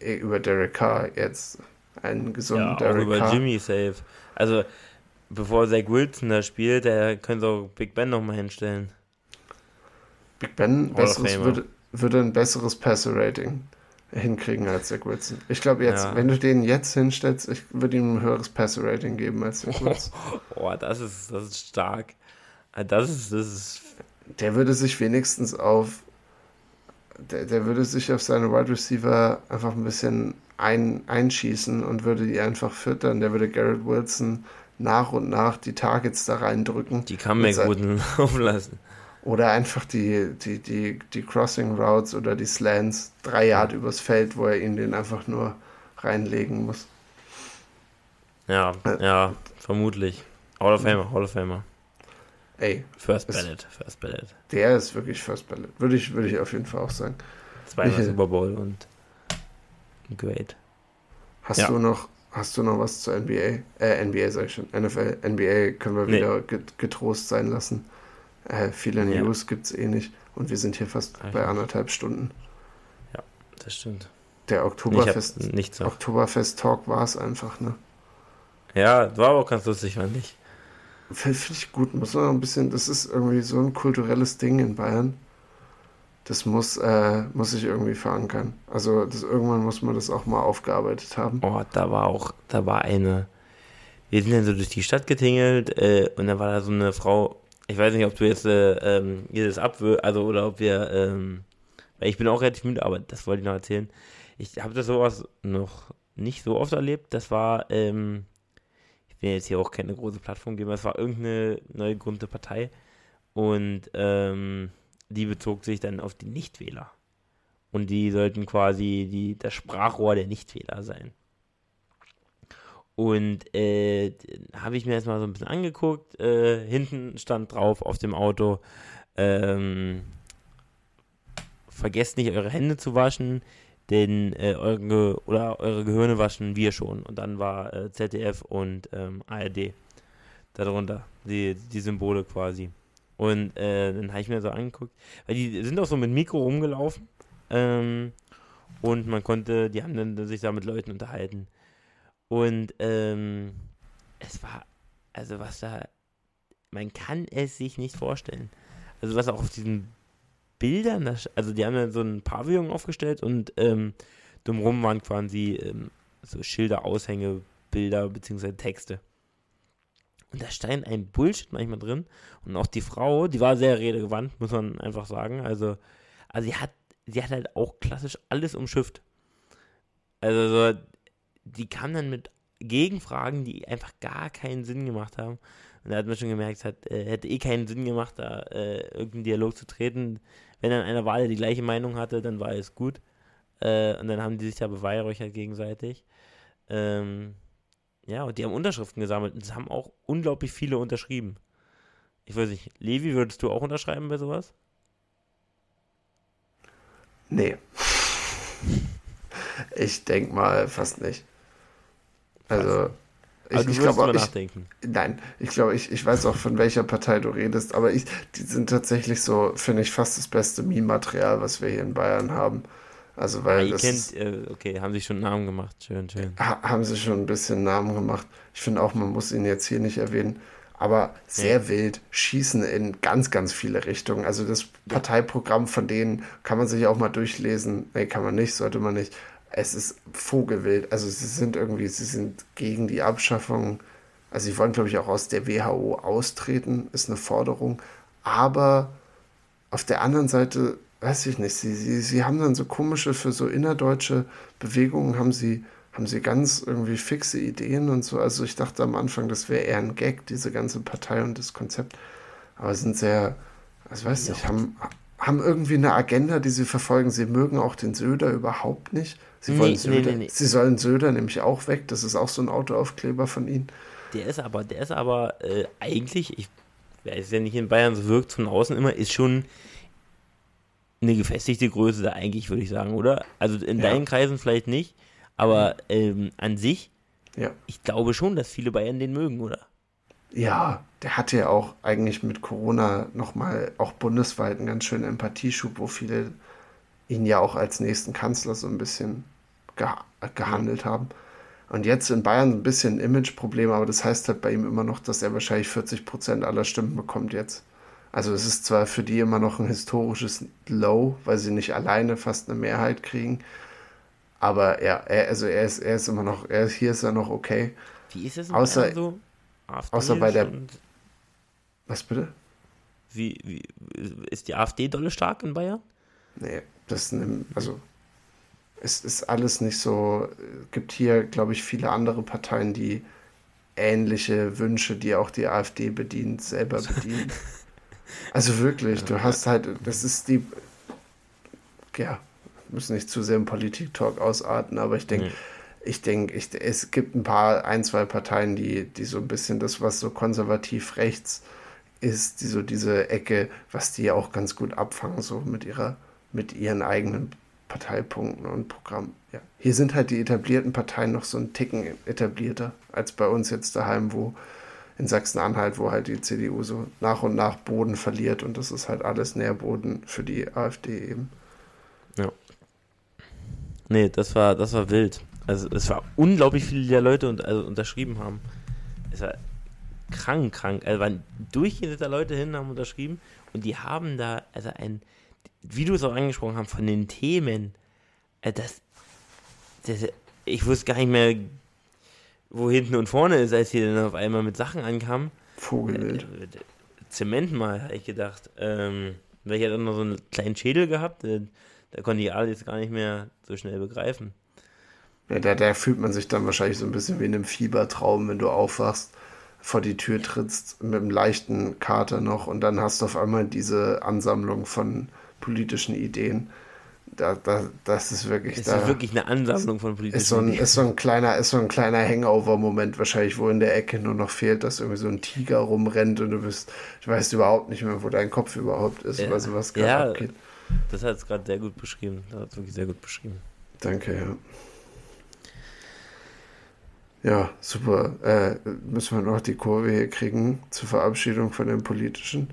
äh, über Derek Carr jetzt einen gesunden ja, Derek auch über Carr. Jimmy safe. Also, bevor Zach Wilson da spielt, der könnte auch Big Ben nochmal hinstellen. Big Ben besseres, würde, würde ein besseres Passer-Rating. Hinkriegen als Zach Wilson. Ich glaube jetzt, ja. wenn du den jetzt hinstellst, ich würde ihm ein höheres Passer-Rating geben als Zach Wilson. Oh, das ist, das ist stark. Das ist, das ist. Der würde sich wenigstens auf. Der, der würde sich auf seine Wide Receiver einfach ein bisschen ein, einschießen und würde die einfach füttern. Der würde Garrett Wilson nach und nach die Targets da reindrücken. Die kann man gut laufen lassen. Oder einfach die, die, die, die Crossing Routes oder die Slants drei Yard übers Feld, wo er ihn den einfach nur reinlegen muss. Ja, äh, ja, vermutlich. Hall of Famer, Hall of Famer. Ey. First Ballot, First Ballot. Der ist wirklich First Ballot. Würde ich, würde ich auf jeden Fall auch sagen. Zweimal Super Bowl und great. Hast ja. du noch, hast du noch was zur NBA? Äh, NBA sag ich schon. NFL, NBA können wir nee. wieder getrost sein lassen. Äh, viele News ja. gibt es eh nicht. Und wir sind hier fast Ach, bei anderthalb Stunden. Ja, das stimmt. Der Oktoberfest, Oktoberfest Talk war es einfach, ne? Ja, war aber auch ganz lustig, fand ich. Finde ich gut, muss man ein bisschen, das ist irgendwie so ein kulturelles Ding in Bayern. Das muss, äh, muss sich irgendwie verankern. Also das, irgendwann muss man das auch mal aufgearbeitet haben. Oh, da war auch, da war eine. Wir sind dann so durch die Stadt getingelt äh, und da war da so eine Frau, ich weiß nicht, ob du jetzt äh, ähm, das abwürgst, also oder ob wir, ähm, ich bin auch relativ müde, aber das wollte ich noch erzählen. Ich habe das sowas noch nicht so oft erlebt. Das war, ähm, ich will jetzt hier auch keine große Plattform geben, das war irgendeine neue gegründete Partei und ähm, die bezog sich dann auf die Nichtwähler. Und die sollten quasi die, das Sprachrohr der Nichtwähler sein. Und äh, habe ich mir jetzt mal so ein bisschen angeguckt. Äh, hinten stand drauf auf dem Auto, ähm, vergesst nicht eure Hände zu waschen, denn äh, eure, oder eure Gehirne waschen wir schon. Und dann war äh, ZDF und ähm, ARD darunter, die, die Symbole quasi. Und äh, dann habe ich mir so angeguckt, weil die sind auch so mit Mikro rumgelaufen. Ähm, und man konnte, die haben dann sich da mit Leuten unterhalten. Und ähm, es war, also was da, man kann es sich nicht vorstellen. Also was auch auf diesen Bildern, das, also die haben dann so ein Pavillon aufgestellt und ähm, drumherum waren quasi ähm, so Schilder, Aushänge, Bilder bzw. Texte. Und da stand ein Bullshit manchmal drin. Und auch die Frau, die war sehr redegewandt, muss man einfach sagen. Also, also sie hat, sie hat halt auch klassisch alles umschifft. Also so, die kam dann mit Gegenfragen, die einfach gar keinen Sinn gemacht haben. Und da hat man schon gemerkt, es hat, äh, hätte eh keinen Sinn gemacht, da äh, irgendeinen Dialog zu treten. Wenn dann einer war, die gleiche Meinung hatte, dann war es gut. Äh, und dann haben die sich ja beweihräuchert gegenseitig. Ähm, ja, und die haben Unterschriften gesammelt und es haben auch unglaublich viele unterschrieben. Ich weiß nicht, Levi, würdest du auch unterschreiben bei sowas? Nee. Ich denke mal fast nicht. Also, ich, aber du ich glaube nachdenken. Nein, ich glaube, ich, ich weiß auch, von welcher Partei du redest, aber ich, die sind tatsächlich so, finde ich, fast das beste Meme-Material, was wir hier in Bayern haben. Also, weil. Ja, ihr kennt, äh, okay, haben sie schon Namen gemacht, schön, schön. Ha, haben sie schon ein bisschen Namen gemacht. Ich finde auch, man muss ihn jetzt hier nicht erwähnen. Aber sehr ja. wild, schießen in ganz, ganz viele Richtungen. Also das Parteiprogramm von denen kann man sich auch mal durchlesen. Nee, kann man nicht, sollte man nicht es ist vogelwild. Also sie sind irgendwie, sie sind gegen die Abschaffung. Also sie wollen, glaube ich, auch aus der WHO austreten, ist eine Forderung. Aber auf der anderen Seite, weiß ich nicht, sie, sie, sie haben dann so komische, für so innerdeutsche Bewegungen haben sie, haben sie ganz irgendwie fixe Ideen und so. Also ich dachte am Anfang, das wäre eher ein Gag, diese ganze Partei und das Konzept. Aber sind sehr, also weiß nicht, haben, haben irgendwie eine Agenda, die sie verfolgen. Sie mögen auch den Söder überhaupt nicht. Sie, wollen nee, Söder, nee, nee, sie sollen Söder nämlich auch weg. Das ist auch so ein Autoaufkleber von ihnen. Der ist aber, der ist aber äh, eigentlich, ich weiß ja nicht in Bayern so wirkt von außen immer, ist schon eine gefestigte Größe da eigentlich, würde ich sagen, oder? Also in ja. deinen Kreisen vielleicht nicht, aber ähm, an sich, ja. ich glaube schon, dass viele Bayern den mögen, oder? Ja, der hatte ja auch eigentlich mit Corona nochmal auch bundesweit einen ganz schönen Empathieschub, wo viele ihn ja auch als nächsten Kanzler so ein bisschen gehandelt haben. Und jetzt in Bayern ein bisschen Imageproblem, aber das heißt halt bei ihm immer noch, dass er wahrscheinlich 40 Prozent aller Stimmen bekommt jetzt. Also es ist zwar für die immer noch ein historisches Low, weil sie nicht alleine fast eine Mehrheit kriegen, Aber ja, er, also er ist, er ist immer noch, er hier ist er noch okay. Wie ist es in außer, Bayern so? AfD außer bei der. Was bitte? Wie, wie ist die AfD dolle stark in Bayern? Nee, das also es ist alles nicht so. Es gibt hier, glaube ich, viele andere Parteien, die ähnliche Wünsche, die auch die AfD bedient, selber bedienen. also wirklich, du hast halt, das ist die, ja, müssen nicht zu sehr im Politik-Talk ausarten, aber ich denke, mhm. ich denke, es gibt ein paar, ein, zwei Parteien, die, die so ein bisschen das, was so konservativ rechts ist, die so diese Ecke, was die auch ganz gut abfangen, so mit ihrer, mit ihren eigenen Parteipunkten und Programmen. Ja. Hier sind halt die etablierten Parteien noch so ein Ticken etablierter als bei uns jetzt daheim, wo in Sachsen-Anhalt, wo halt die CDU so nach und nach Boden verliert und das ist halt alles Nährboden für die AfD eben. Ja. Nee, das war, das war wild. Also es war unglaublich viele der Leute und, also unterschrieben haben. Es war krank, krank. Also waren durchgehend da Leute hin, haben unterschrieben und die haben da, also ein, wie du es auch angesprochen hast, von den Themen, äh, das, das, ich wusste gar nicht mehr, wo hinten und vorne ist, als hier dann auf einmal mit Sachen ankam. Vogelwild. Äh, Zement mal, habe ich gedacht. Ähm, weil ich hatte noch so einen kleinen Schädel gehabt, äh, da konnte ich alles gar nicht mehr so schnell begreifen. Ja, da, da fühlt man sich dann wahrscheinlich so ein bisschen wie in einem Fiebertraum, wenn du aufwachst, vor die Tür trittst, mit einem leichten Kater noch und dann hast du auf einmal diese Ansammlung von politischen Ideen. Da, da, das ist wirklich. Das ist da, wirklich eine Ansammlung von politischen ist so ein, Ideen. Ist so ein kleiner, ist so ein kleiner Hangover-Moment wahrscheinlich, wo in der Ecke nur noch fehlt, dass irgendwie so ein Tiger rumrennt und du bist, du weißt überhaupt nicht mehr, wo dein Kopf überhaupt ist, ja. weil sowas gerade ja, abgeht. Das hat es gerade sehr gut beschrieben. Das hat es wirklich sehr gut beschrieben. Danke, ja. Ja, super. Äh, müssen wir noch die Kurve hier kriegen zur Verabschiedung von dem Politischen.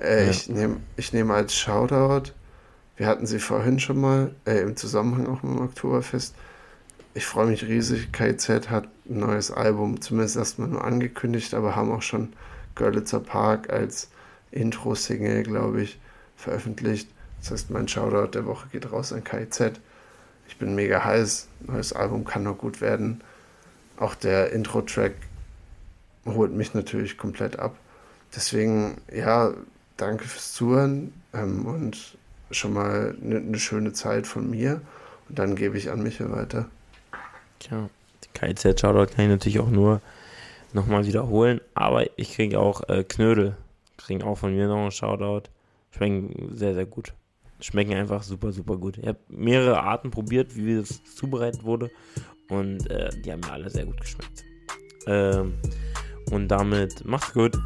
Äh, ja. Ich nehme ich nehm als Shoutout, wir hatten sie vorhin schon mal äh, im Zusammenhang auch mit dem Oktoberfest. Ich freue mich riesig. KZ hat ein neues Album, zumindest erstmal nur angekündigt, aber haben auch schon Görlitzer Park als Intro-Single, glaube ich, veröffentlicht. Das heißt, mein Shoutout der Woche geht raus an KZ. Ich bin mega heiß. Neues Album kann nur gut werden. Auch der Intro-Track holt mich natürlich komplett ab. Deswegen, ja, danke fürs Zuhören ähm, und schon mal eine ne schöne Zeit von mir. Und dann gebe ich an Michael weiter. Tja, KZ-Shoutout kann ich natürlich auch nur nochmal wiederholen, aber ich kriege auch äh, Knödel. Kriegen auch von mir noch einen Shoutout. Schmecken sehr, sehr gut. Schmecken einfach super, super gut. Ich habe mehrere Arten probiert, wie das zubereitet wurde. Und äh, die haben mir alle sehr gut geschmeckt. Ähm, und damit macht's gut.